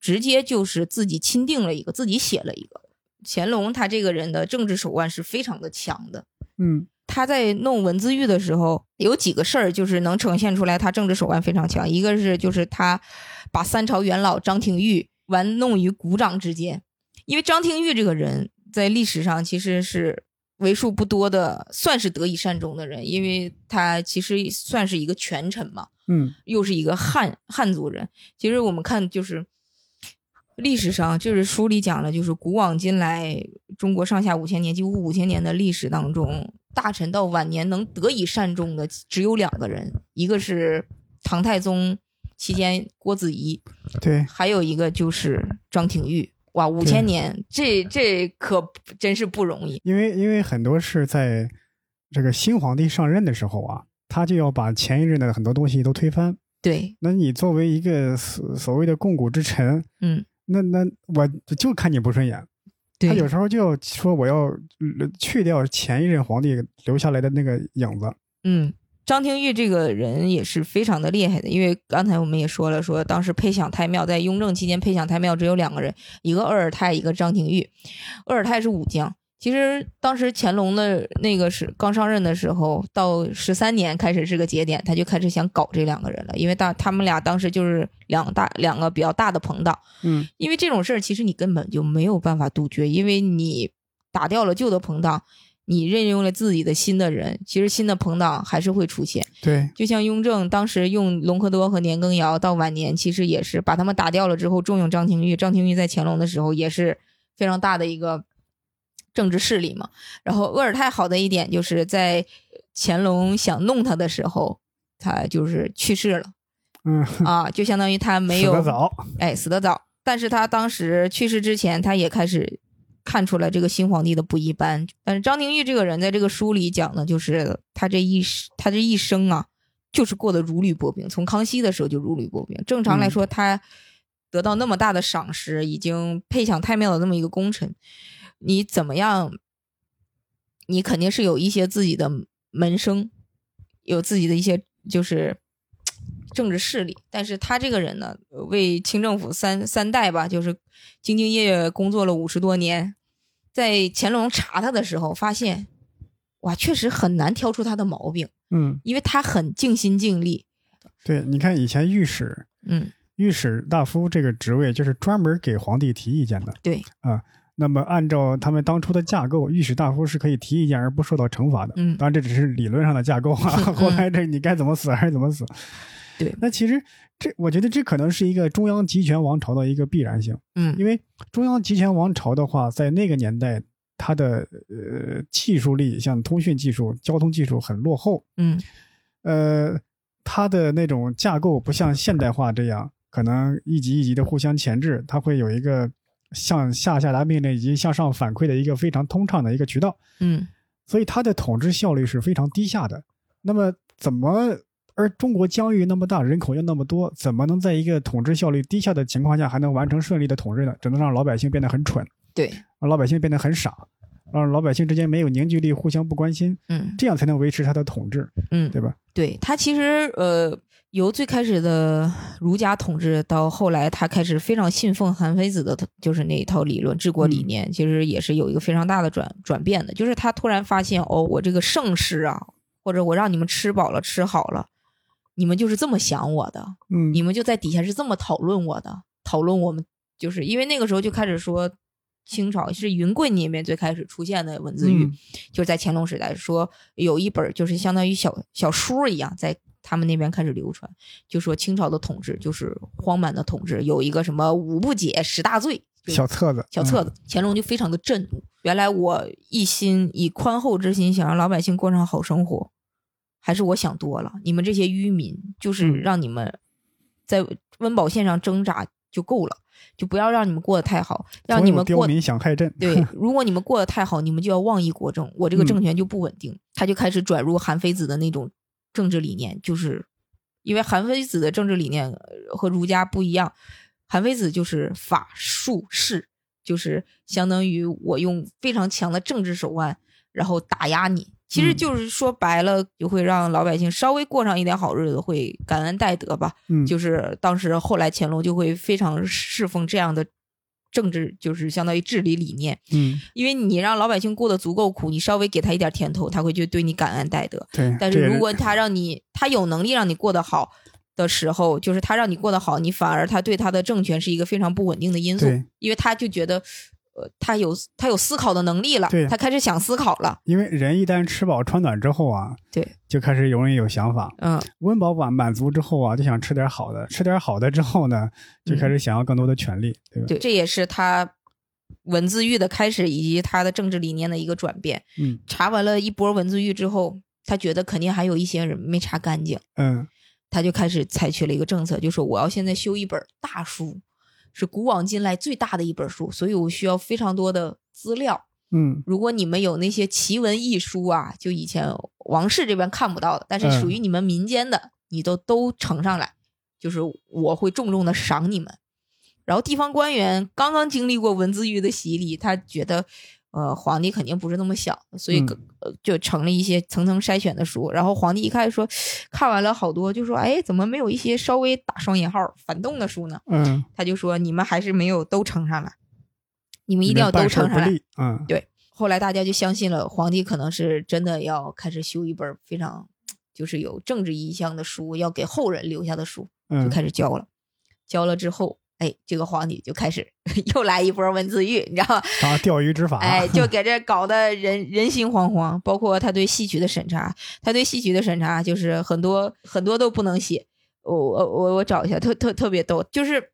直接就是自己钦定了一个，自己写了一个。乾隆他这个人的政治手腕是非常的强的。嗯他在弄文字狱的时候，有几个事儿就是能呈现出来他政治手腕非常强。一个是就是他把三朝元老张廷玉玩弄于股掌之间，因为张廷玉这个人在历史上其实是为数不多的，算是得以善终的人，因为他其实算是一个权臣嘛，嗯又是一个汉汉族人。其实我们看就是历史上，就是书里讲了，就是古往今来中国上下五千年，几乎五千年的历史当中，大臣到晚年能得以善终的只有两个人，一个是唐太宗期间郭子仪，对，还有一个就是张廷玉。哇，五对千年，这这可真是不容易。因为因为很多是在这个新皇帝上任的时候啊，他就要把前一任的很多东西都推翻。对，那你作为一个所所谓的共古之臣，嗯，那那我就看你不顺眼。对，他有时候就要说我要呃去掉前一任皇帝留下来的那个影子。嗯，张廷玉这个人也是非常的厉害的，因为刚才我们也说了，说当时配享太庙在雍正期间配享太庙只有两个人，一个鄂尔泰，一个张廷玉。鄂尔泰是武将。其实当时乾隆的那个是刚上任的时候，到十三年开始是个节点，他就开始想搞这两个人了，因为大他们俩当时就是两大两个比较大的朋党，嗯，因为这种事儿其实你根本就没有办法杜绝，因为你打掉了旧的朋党，你任用了自己的新的人，其实新的朋党还是会出现。对，就像雍正当时用隆科多和年羹尧，到晚年其实也是把他们打掉了之后，重用张廷玉。张廷玉在乾隆的时候也是非常大的一个。政治势力嘛，然后鄂尔泰好的一点就是在乾隆想弄他的时候，他就是去世了，嗯啊，就相当于他没有死得早，哎，死得早。但是他当时去世之前，他也开始看出来这个新皇帝的不一般。但是张廷玉这个人在这个书里讲的，就是他这一他这一生啊，就是过得如履薄冰。从康熙的时候就如履薄冰。正常来说，他得到那么大的赏识，已经配享太庙的那么一个功臣。你怎么样？你肯定是有一些自己的门生，有自己的一些就是 政治势力。但是他这个人呢，为清政府三三代吧，就是兢兢业业工作了五十多年。在乾隆查他的时候，发现哇，确实很难挑出他的毛病。嗯，因为他很尽心尽力。对，你看以前御史，嗯，御史大夫这个职位就是专门给皇帝提意见的。对啊。那么，按照他们当初的架构，御史大夫是可以提意见而不受到惩罚的。嗯，当然这只是理论上的架构啊。后来这你该怎么死还是怎么死。对，那其实这我觉得这可能是一个中央集权王朝的一个必然性。嗯，因为中央集权王朝的话，在那个年代，它的呃技术力，像通讯技术、交通技术很落后。嗯，呃，它的那种架构不像现代化这样，可能一级一级的互相钳制，它会有一个。向下下达命令以及向上反馈的一个非常通畅的一个渠道，嗯，所以它的统治效率是非常低下的。那么，怎么而中国疆域那么大，人口又那么多，怎么能在一个统治效率低下的情况下还能完成顺利的统治呢？只能让老百姓变得很蠢，对，让老百姓变得很傻，让老百姓之间没有凝聚力，互相不关心，嗯，这样才能维持他的统治，嗯，对吧？对他其实呃。由最开始的儒家统治，到后来他开始非常信奉韩非子的，就是那一套理论治国理念，其实也是有一个非常大的转转变的。就是他突然发现，哦，我这个盛世啊，或者我让你们吃饱了吃好了，你们就是这么想我的，嗯，你们就在底下是这么讨论我的，讨论我们，就是因为那个时候就开始说清朝是云贵那边最开始出现的文字狱，就是在乾隆时代说有一本就是相当于小小书一样在。他们那边开始流传，就说清朝的统治就是荒蛮的统治，有一个什么五不解十大罪小册子，小册子，乾隆就非常的震怒。原来我一心以宽厚之心想让老百姓过上好生活，还是我想多了？你们这些愚民，就是让你们在温饱线上挣扎就够了，就不要让你们过得太好，让你们过民想害朕。对，如果你们过得太好，你们就要妄议国政，我这个政权就不稳定。他就开始转入韩非子的那种。政治理念就是，因为韩非子的政治理念和儒家不一样，韩非子就是法术势，就是相当于我用非常强的政治手腕，然后打压你。其实就是说白了，就会让老百姓稍微过上一点好日子，会感恩戴德吧。嗯，就是当时后来乾隆就会非常侍奉这样的。政治就是相当于治理理念，嗯，因为你让老百姓过得足够苦，你稍微给他一点甜头，他会就对你感恩戴德。对，但是如果他让你，他有能力让你过得好的时候，就是他让你过得好，你反而他对他的政权是一个非常不稳定的因素，因为他就觉得。呃，他有他有思考的能力了，他开始想思考了。因为人一旦吃饱穿暖之后啊，对，就开始容易有想法。嗯，温饱满满足之后啊，就想吃点好的，吃点好的之后呢，就开始想要更多的权利，对吧？对，这也是他文字狱的开始，以及他的政治理念的一个转变。嗯，查完了一波文字狱之后，他觉得肯定还有一些人没查干净。嗯，他就开始采取了一个政策，就说我要现在修一本大书。是古往今来最大的一本书，所以我需要非常多的资料。嗯如果你们有那些奇闻异书啊，就以前王室这边看不到的，但是嗯属于你们民间的，你都都呈上来，就是我会重重的赏你们。然后地方官员刚刚经历过文字狱的洗礼，他觉得，呃，皇帝肯定不是那么想，所以就成了一些层层筛选的书。然后皇帝一看说，看完了好多，就说，哎，怎么没有一些稍微打双引号反动的书呢？嗯，他就说，你们还是没有都呈上来，你们一定要都呈上来。不利，嗯后来大家就相信了，皇帝可能是真的要开始修一本非常就是有政治意向的书，要给后人留下的书，就嗯，开始教了。教了之后，哎，这个皇帝就开始 又来一波文字狱，你知道吗？啊钓鱼执法，哎，就给这搞得人人心惶惶。包括他对戏曲的审查，他对戏曲的审查就是很多很多都不能写。我我我我找一下，特特特别逗，就是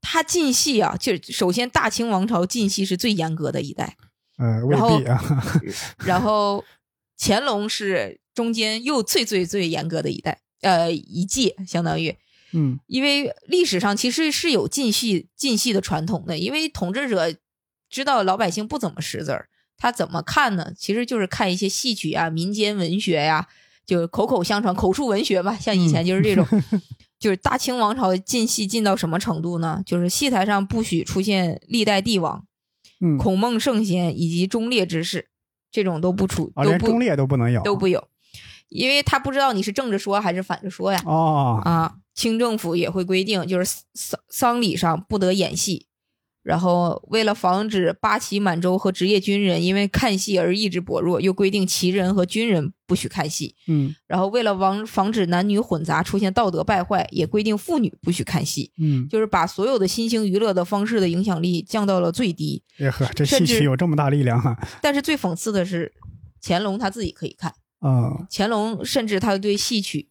他禁戏啊，就首先大清王朝禁戏是最严格的一代。嗯，未然后必啊，然后乾隆是中间又最最最严格的一代，呃，一届相当于，嗯因为历史上其实是有禁戏禁戏的传统的，因为统治者知道老百姓不怎么识字儿，他怎么看呢？其实就是看一些戏曲啊、民间文学呀、就口口相传、口述文学吧，像以前就是这种。就是大清王朝禁戏禁到什么程度呢？就是戏台上不许出现历代帝王、嗯，孔孟圣贤以及忠烈之士，这种都不出，啊，都不连忠烈都不能有，都不有，因为他不知道你是正着说还是反着说呀。哦，啊，清政府也会规定，就是丧丧礼上不得演戏。然后，为了防止八旗满洲和职业军人因为看戏而意志薄弱，又规定旗人和军人不许看戏。嗯然后，为了防防止男女混杂出现道德败坏，也规定妇女不许看戏，嗯，就是把所有的新兴娱乐的方式的影响力降到了最低。哎呵，这戏曲有这么大力量啊，但是最讽刺的是，乾隆他自己可以看。嗯乾隆甚至他对戏曲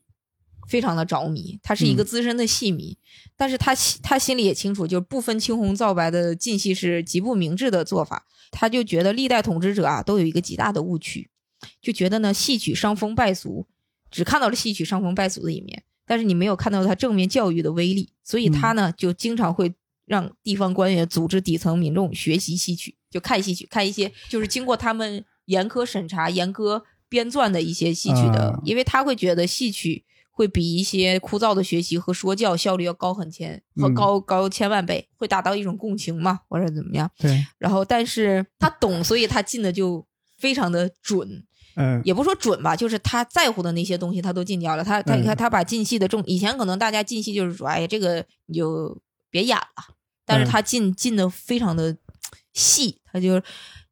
非常的着迷，他是一个嗯。资深的戏迷，但是他心他心里也清楚，就是不分青红皂白的进戏是极不明智的做法。他就觉得历代统治者啊都有一个极大的误区，就觉得呢戏曲伤风败俗，只看到了戏曲伤风败俗的一面，但是你没有看到他正面教育的威力，所以他呢、就经常会让地方官员组织底层民众学习戏曲，就看戏曲，看一些就是经过他们严苛审查、严格编撰的一些戏曲的，啊因为他会觉得戏曲会比一些枯燥的学习和说教效率要高很千和嗯高、高千万倍，会达到一种共情嘛，或者怎么样。对，然后，但是他懂，所以他进的就非常的准，嗯也不说准吧，就是他在乎的那些东西他都进掉了。他他你看嗯他把进戏的重，以前可能大家进戏就是说，哎呀，这个你就别演了，但是嗯他进进的非常的细，他就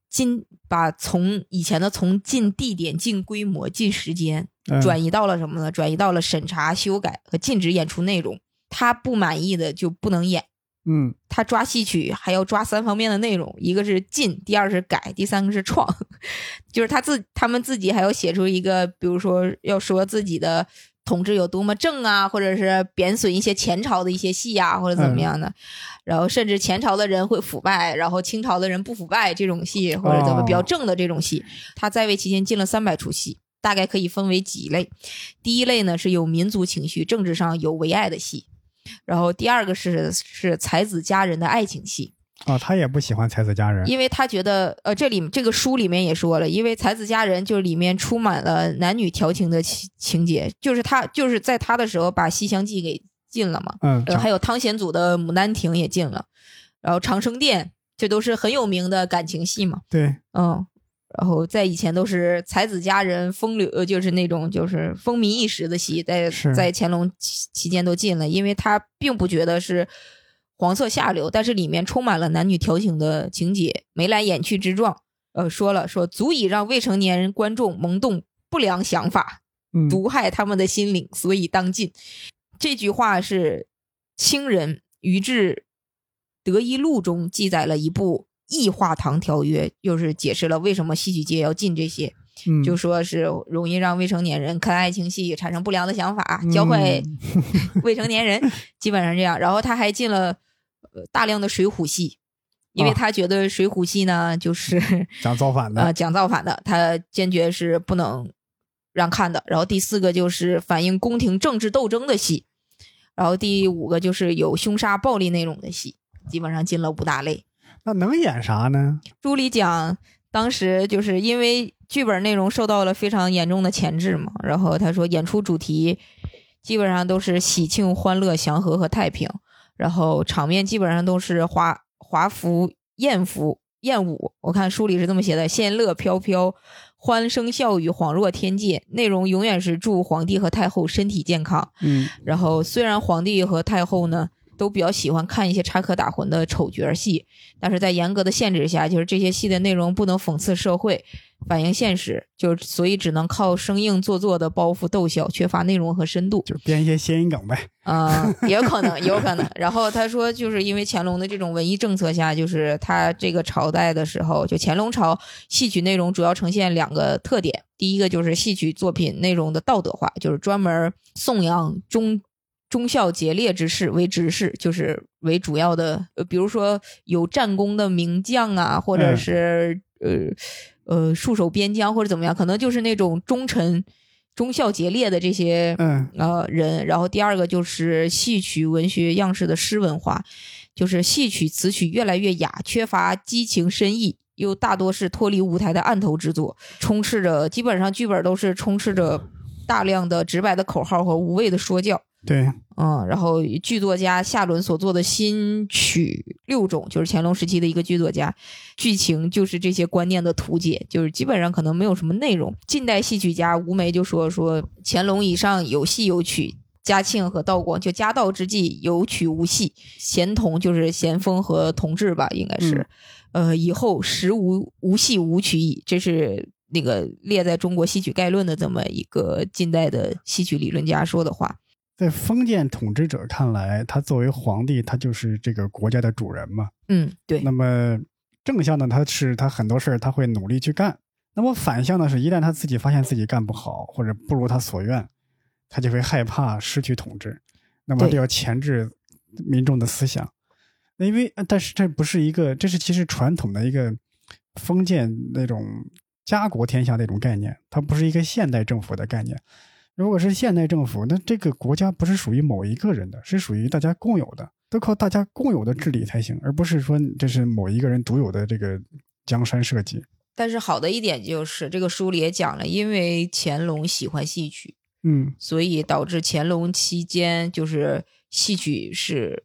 禁把从以前的从进地点、进规模、进时间，嗯转移到了什么呢？转移到了审查、修改和禁止演出内容。他不满意的就不能演。嗯他抓戏曲还要抓三方面的内容，一个是禁，第二是改，第三个是创，就是他自他们自己还要写出一个，比如说要说自己的统治有多么正啊，或者是贬损一些前朝的一些戏啊，或者怎么样的，然后甚至前朝的人会腐败，然后清朝的人不腐败这种戏，或者怎么哦比较正的这种戏，他在位期间进了三百出戏。大概可以分为几类，第一类呢是有民族情绪、政治上有唯爱的戏，然后第二个是是才子佳人的爱情戏，啊，他也不喜欢才子佳人，因为他觉得呃，这里这个书里面也说了，因为才子佳人就是里面充满了男女调情的情情节，就是他就是在他的时候把《西厢记》给禁了嘛，嗯，呃，还有汤显祖的《牡丹亭》也禁了，然后《长生殿》这都是很有名的感情戏嘛，对，嗯。然后在以前都是才子佳人风流，呃，就是那种就是风靡一时的戏，在在乾隆期期间都禁了，因为他并不觉得是黄色下流，但是里面充满了男女调情的情节，眉来眼去之状。呃，说了说足以让未成年人观众萌动不良想法，嗯毒害他们的心灵，所以当禁。这句话是清人于志德一录中记载了一部异化堂条约，就是解释了为什么戏曲界要禁这些，嗯就说是容易让未成年人看爱情戏产生不良的想法，教坏嗯 未成年人，基本上这样。然后他还进了呃大量的水浒戏，因为啊他觉得水浒戏呢就是 讲造反的呃，讲造反的，他坚决是不能让看的。然后第四个就是反映宫廷政治斗争的戏，然后第五个就是有凶杀暴力内容的戏，基本上进了五大类。那能演啥呢？朱里讲，当时就是因为剧本内容受到了非常严重的钳制嘛，然后他说演出主题基本上都是喜庆、欢乐、祥和和太平，然后场面基本上都是华华服、艳服、艳舞。我看书里是这么写的：仙乐飘飘，欢声笑语，恍若天界。内容永远是祝皇帝和太后身体健康。嗯然后虽然皇帝和太后呢都比较喜欢看一些插科打诨的丑角戏，但是在严格的限制下，就是这些戏的内容不能讽刺社会、反映现实，就所以只能靠生硬做作的包袱逗笑，缺乏内容和深度。就编一些谐音梗呗。啊、也有可能，也有可能。然后他说，就是因为乾隆的这种文艺政策下，就是他这个朝代的时候，就乾隆朝戏曲内容主要呈现两个特点。第一个就是戏曲作品内容的道德化，就是专门颂扬忠忠孝节烈之士为执事，就是为主要的。呃，比如说有战功的名将啊，或者嗯是、呃呃戍守边疆或者怎么样，可能就是那种忠臣。忠孝节烈的这些嗯呃人，然后第二个就是戏曲文学样式的诗文化，就是戏曲词曲越来越雅，缺乏激情深意，又大多是脱离舞台的案头之作，充斥着基本上剧本都是充斥着大量的直白的口号和无谓的说教。对，嗯，然后剧作家夏伦所做的新曲六种，就是乾隆时期的一个剧作家，剧情就是这些观念的图解，就是基本上可能没有什么内容。近代戏曲家吴梅就说说乾隆以上有戏有曲，嘉庆和道光就嘉道之际有曲无戏，咸同就是咸丰和同治吧，应该是，呃，以后实无无戏无曲矣，这是。那个列在中国戏曲概论的这么一个近代的戏曲理论家说的话，在封建统治者看来，他作为皇帝，他就是这个国家的主人嘛。嗯，对，那么正向呢，他是他很多事儿他会努力去干。那么反向呢，是一旦他自己发现自己干不好或者不如他所愿，他就会害怕失去统治，那么对就要钳制民众的思想。那因为呃但是这不是一个，这是其实传统的一个封建那种家国天下那种概念，它不是一个现代政府的概念。如果是现代政府，那这个国家不是属于某一个人的，是属于大家共有的，都靠大家共有的治理才行，而不是说这是某一个人独有的这个江山社稷。但是好的一点就是，这个书里也讲了，因为乾隆喜欢戏曲，嗯所以导致乾隆期间就是戏曲是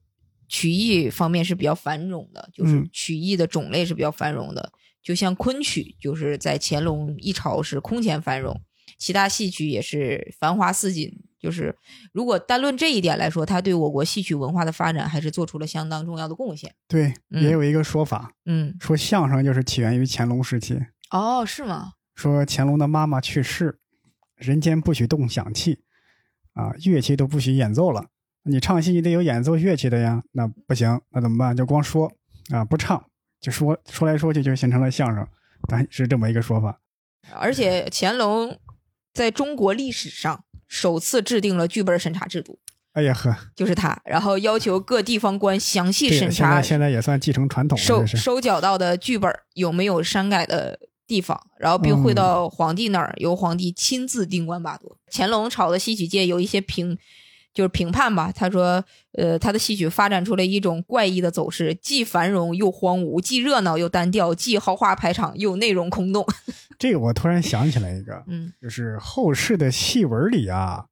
曲艺方面是比较繁荣的，就是嗯曲艺的种类是比较繁荣的。就像昆曲，就是在乾隆一朝是空前繁荣，其他戏曲也是繁花似锦。就是如果单论这一点来说，他对我国戏曲文化的发展还是做出了相当重要的贡献。对，嗯也有一个说法，嗯，说相声就是起源于乾隆时期。哦，是吗？说乾隆的妈妈去世，人间不许动响器，啊，乐器都不许演奏了。你唱戏你得有演奏乐器的呀，那不行，那怎么办？就光说啊，不唱，就说说来说去就形成了相声，咱是这么一个说法。而且乾隆在中国历史上首次制定了剧本审查制度，哎呀呵，就是他，然后要求各地方官详细，审查现在现在也算继承传统了，收。收缴到的剧本有没有删改的地方，然后并汇到皇帝那儿，由皇帝亲自定官把舵。乾隆朝的戏曲界有一些评，就是评判吧，他说，呃，他的戏曲发展出了一种怪异的走势，既繁荣又荒芜，既热闹又单调，既豪华排场又内容空洞。这个我突然想起来一个，嗯就是后世的戏文里啊，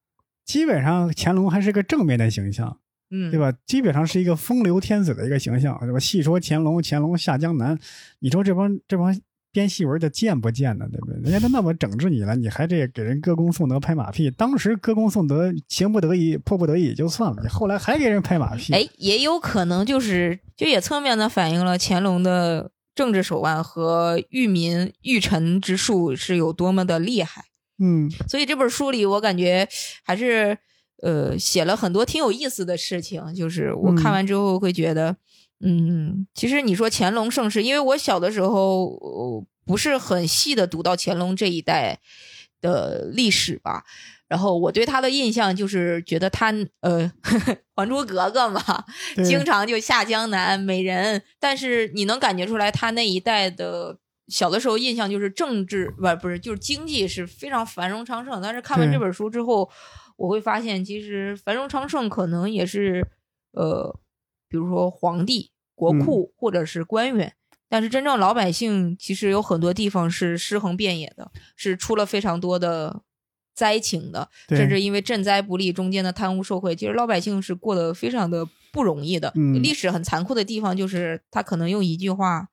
基本上乾隆还是个正面的形象，嗯，对吧？基本上是一个风流天子的一个形象，对吧？戏说乾隆，乾隆下江南，你说这帮这帮编戏文的贱不贱呢？对不对？人家都那么整治你了，你还这给人歌功颂德拍马屁？当时歌功颂德，情不得已，迫不得已也就算了，你后来还给人拍马屁，哎，也有可能就是，就也侧面的反映了乾隆的政治手腕和御民御臣之术是有多么的厉害。嗯所以这本书里，我感觉还是呃写了很多挺有意思的事情。就是我看完之后会觉得，嗯其实你说乾隆盛世，因为我小的时候、呃不是很细的读到乾隆这一代的历史吧。然后我对他的印象就是觉得他呃，《还珠格格》嘛，经常就下江南美人，但是你能感觉出来，他那一代的小的时候印象就是政治不不是就是经济是非常繁荣昌盛，但是看完这本书之后，我会发现其实繁荣昌盛可能也是呃，比如说皇帝、国库、或者是官员。但是真正老百姓其实有很多地方是尸横遍野的，是出了非常多的灾情的，甚至因为赈灾不力，中间的贪污受贿，其实老百姓是过得非常的不容易的。嗯。历史很残酷的地方就是他可能用一句话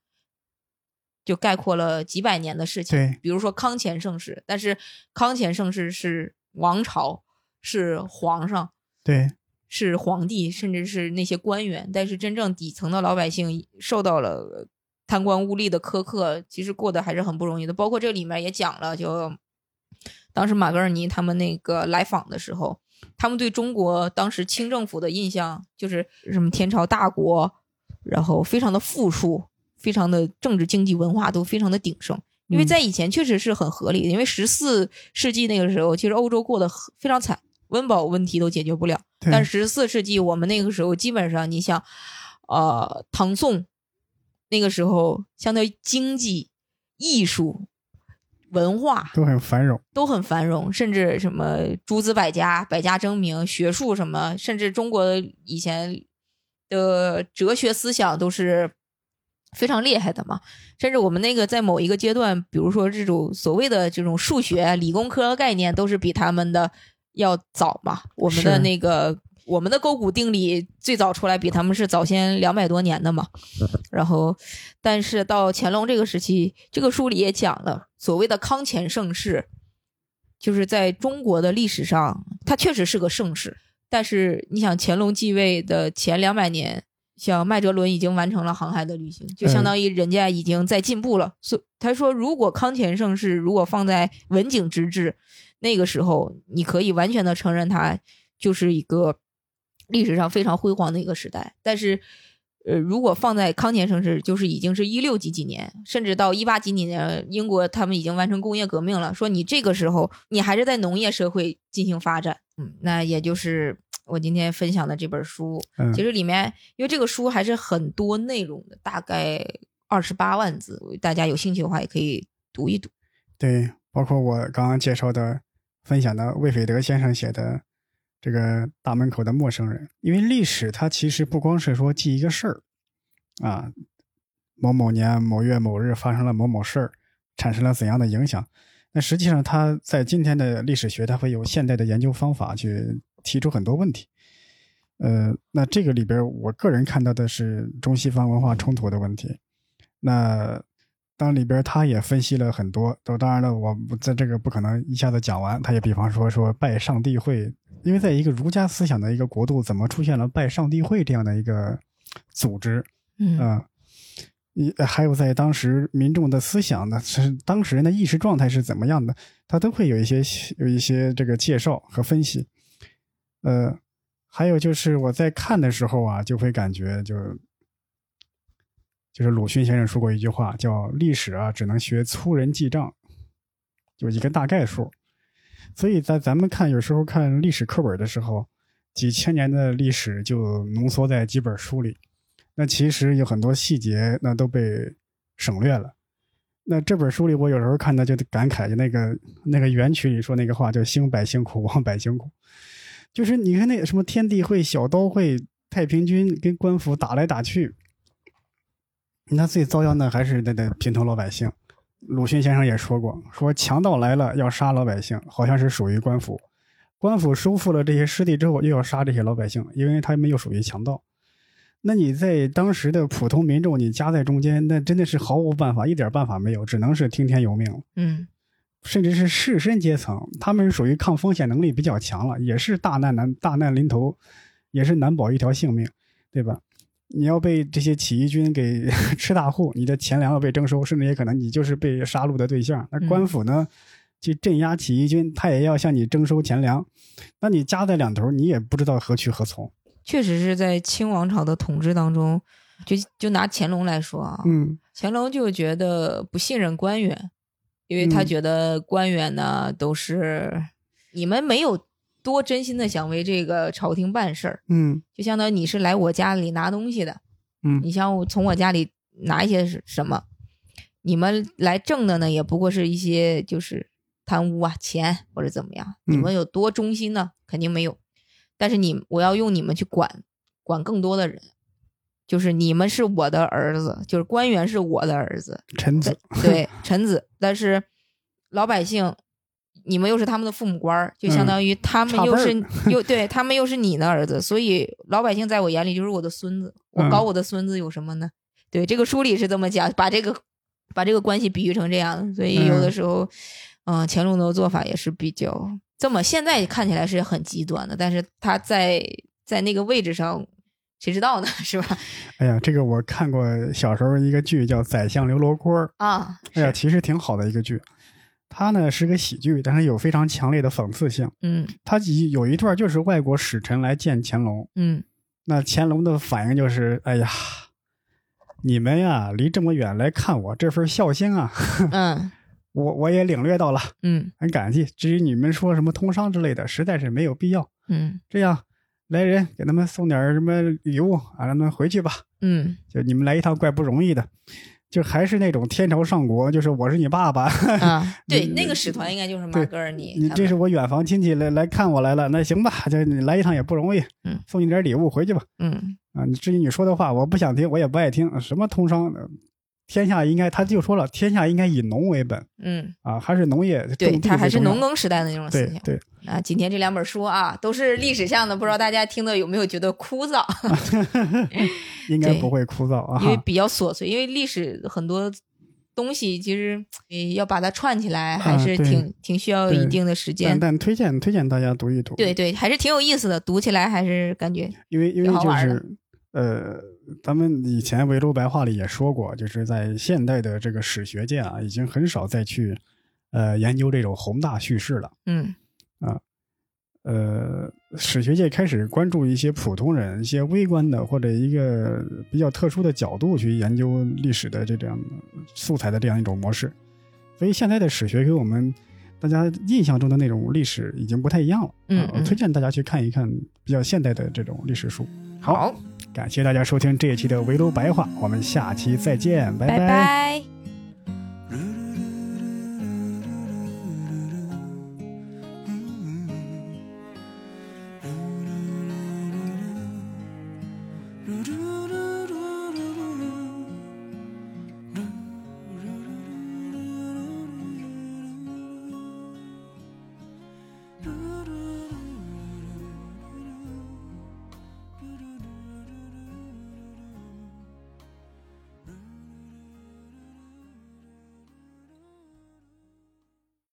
就概括了几百年的事情。比如说康乾盛世，但是康乾盛世是王朝，是皇上，对是皇帝，甚至是那些官员，但是真正底层的老百姓受到了贪官污吏的苛刻，其实过得还是很不容易的。包括这里面也讲了，就当时马格尔尼他们那个来访的时候，他们对中国当时清政府的印象就是什么天朝大国，然后非常的富庶，非常的政治、经济、文化都非常的鼎盛。因为嗯在以前确实是很合理的，因为十四世纪那个时候，其实欧洲过得非常惨，温饱问题都解决不了。对但十四世纪我们那个时候基本上，你想，呃，唐宋那个时候，相当于经济、艺术、文化都很繁荣。都很繁荣，甚至什么诸子百家、百家争鸣，学术什么，甚至中国以前的哲学思想都是非常厉害的嘛。甚至我们那个在某一个阶段，比如说这种所谓的这种数学、理工科概念，都是比他们的要早嘛。我们的那个我们的勾股定理最早出来，比他们是早先两百多年的嘛。然后，但是到乾隆这个时期，这个书里也讲了所谓的康乾盛世，就是在中国的历史上，它确实是个盛世。但是你想，乾隆继位的前两百年，像麦哲伦已经完成了航海的旅行，就相当于人家已经在进步了。所、他说，如果康乾盛世如果放在文景之治，那个时候你可以完全的承认它就是一个历史上非常辉煌的一个时代。但是，呃，如果放在康乾盛世，就是已经是一六几几年，甚至到一八几几年，英国他们已经完成工业革命了。说你这个时候，你还是在农业社会进行发展，嗯，那也就是我今天分享的这本书。嗯其实里面，因为这个书还是很多内容的，大概二十八万字，大家有兴趣的话也可以读一读。对，包括我刚刚介绍的、分享的魏斐德先生写的这个《大门口的陌生人》，因为历史它其实不光是说记一个事儿啊，某某年某月某日发生了某某事儿，产生了怎样的影响，那实际上它在今天的历史学，它会有现代的研究方法去提出很多问题。呃，那这个里边，我个人看到的是中西方文化冲突的问题。那当里边他也分析了很多，都当然了，我在这个不可能一下子讲完。他也比方说说拜上帝会，因为在一个儒家思想的一个国度，怎么出现了拜上帝会这样的一个组织？嗯啊，一还有在当时民众的思想呢，是当时人的意识状态是怎么样的，他都会有一些有一些这个介绍和分析。呃，还有就是我在看的时候啊，就会感觉就就是鲁迅先生说过一句话，叫“历史啊，只能学粗人记账”，就一个大概数。所以在咱们看有时候看历史课本的时候，几千年的历史就浓缩在几本书里。那其实有很多细节，那都被省略了。那这本书里，我有时候看的就感慨，就那个那个元曲里说那个话，叫“兴百姓苦，亡百姓苦”。就是你看那什么天地会、小刀会、太平军跟官府打来打去，那最遭殃的还是那那平头老百姓。鲁迅先生也说过，说强盗来了要杀老百姓，好像是属于官府；官府收复了这些失地之后，又要杀这些老百姓，因为他们又属于强盗。那你在当时的普通民众，你夹在中间，那真的是毫无办法，一点办法没有，只能是听天由命了。嗯甚至是士绅阶层，他们属于抗风险能力比较强了，也是大难难大难临头，也是难保一条性命，对吧？你要被这些起义军给 吃大户，你的钱粮要被征收，甚至也可能你就是被杀戮的对象。那官府呢，去镇压起义军，他也要向你征收钱粮，那你夹在两头，你也不知道何去何从。确实是在清王朝的统治当中，就就拿乾隆来说啊，嗯乾隆就觉得不信任官员，因为他嗯觉得官员呢都是你们没有多真心的想为这个朝廷办事儿，嗯就相当于你是来我家里拿东西的，嗯你像我从我家里拿一些什么，你们来挣的呢，也不过是一些就是贪污啊、钱或者怎么样，你嗯们有多忠心呢？肯定没有。但是你我要用你们去管管更多的人，就是你们是我的儿子，就是官员是我的儿子，臣子，对臣子，但是老百姓。你们又是他们的父母官儿，就相当于他们又是、嗯又对他们又是你的儿子，所以老百姓在我眼里就是我的孙子。我嗯搞我的孙子有什么呢？对，这个书里是这么讲，把这个把这个关系比喻成这样，所以有的嗯时候，嗯、乾隆的做法也是比较这么现在看起来是很极端的，但是他在在那个位置上，谁知道呢？是吧？哎呀，这个我看过小时候一个剧叫《宰相刘罗锅》，啊，哎呀，其实挺好的一个剧。它呢是个喜剧，但是有非常强烈的讽刺性。嗯它有有一段就是外国使臣来见乾隆，嗯那乾隆的反应就是：“哎呀，你们呀离这么远来看我这份孝心啊，嗯 我我也领略到了，嗯很感激。至于你们说什么通商之类的，实在是没有必要。嗯这样，来人给他们送点什么礼物啊，让他们回去吧。嗯就你们来一趟，怪不容易的。就还是那种天朝上国，就是我是你爸爸，啊，对，那个使团应该就是马对格尔尼你这是我远房亲戚来来看我来了，那行吧，就你来一趟也不容易，嗯，送你点礼物回去吧。嗯啊，你至于你说的话，我不想听，我也不爱听。什么通商，呃天下应该，他就说了，天下应该以农为本嗯，啊，还是农业，对他还是农耕时代的那种思想。对对，啊，今天这两本书啊，都是历史上的，不知道大家听的有没有觉得枯燥？应该不会枯燥啊。因为比较琐碎，因为历史很多东西其实呃要把它串起来，还是啊挺挺需要一定的时间但。但推荐推荐大家读一读，对对，还是挺有意思的，读起来还是感觉因为因为就是呃，咱们以前围炉白话里也说过，就是在现代的这个史学界啊，已经很少再去呃研究这种宏大叙事了。嗯啊呃，史学界开始关注一些普通人、一些微观的或者一个比较特殊的角度去研究历史的这样素材的这样一种模式，所以现在的史学跟我们大家印象中的那种历史已经不太一样了。嗯我推荐大家去看一看比较现代的这种历史书。好，感谢大家收听这一期的围炉白话，我们下期再见，拜拜。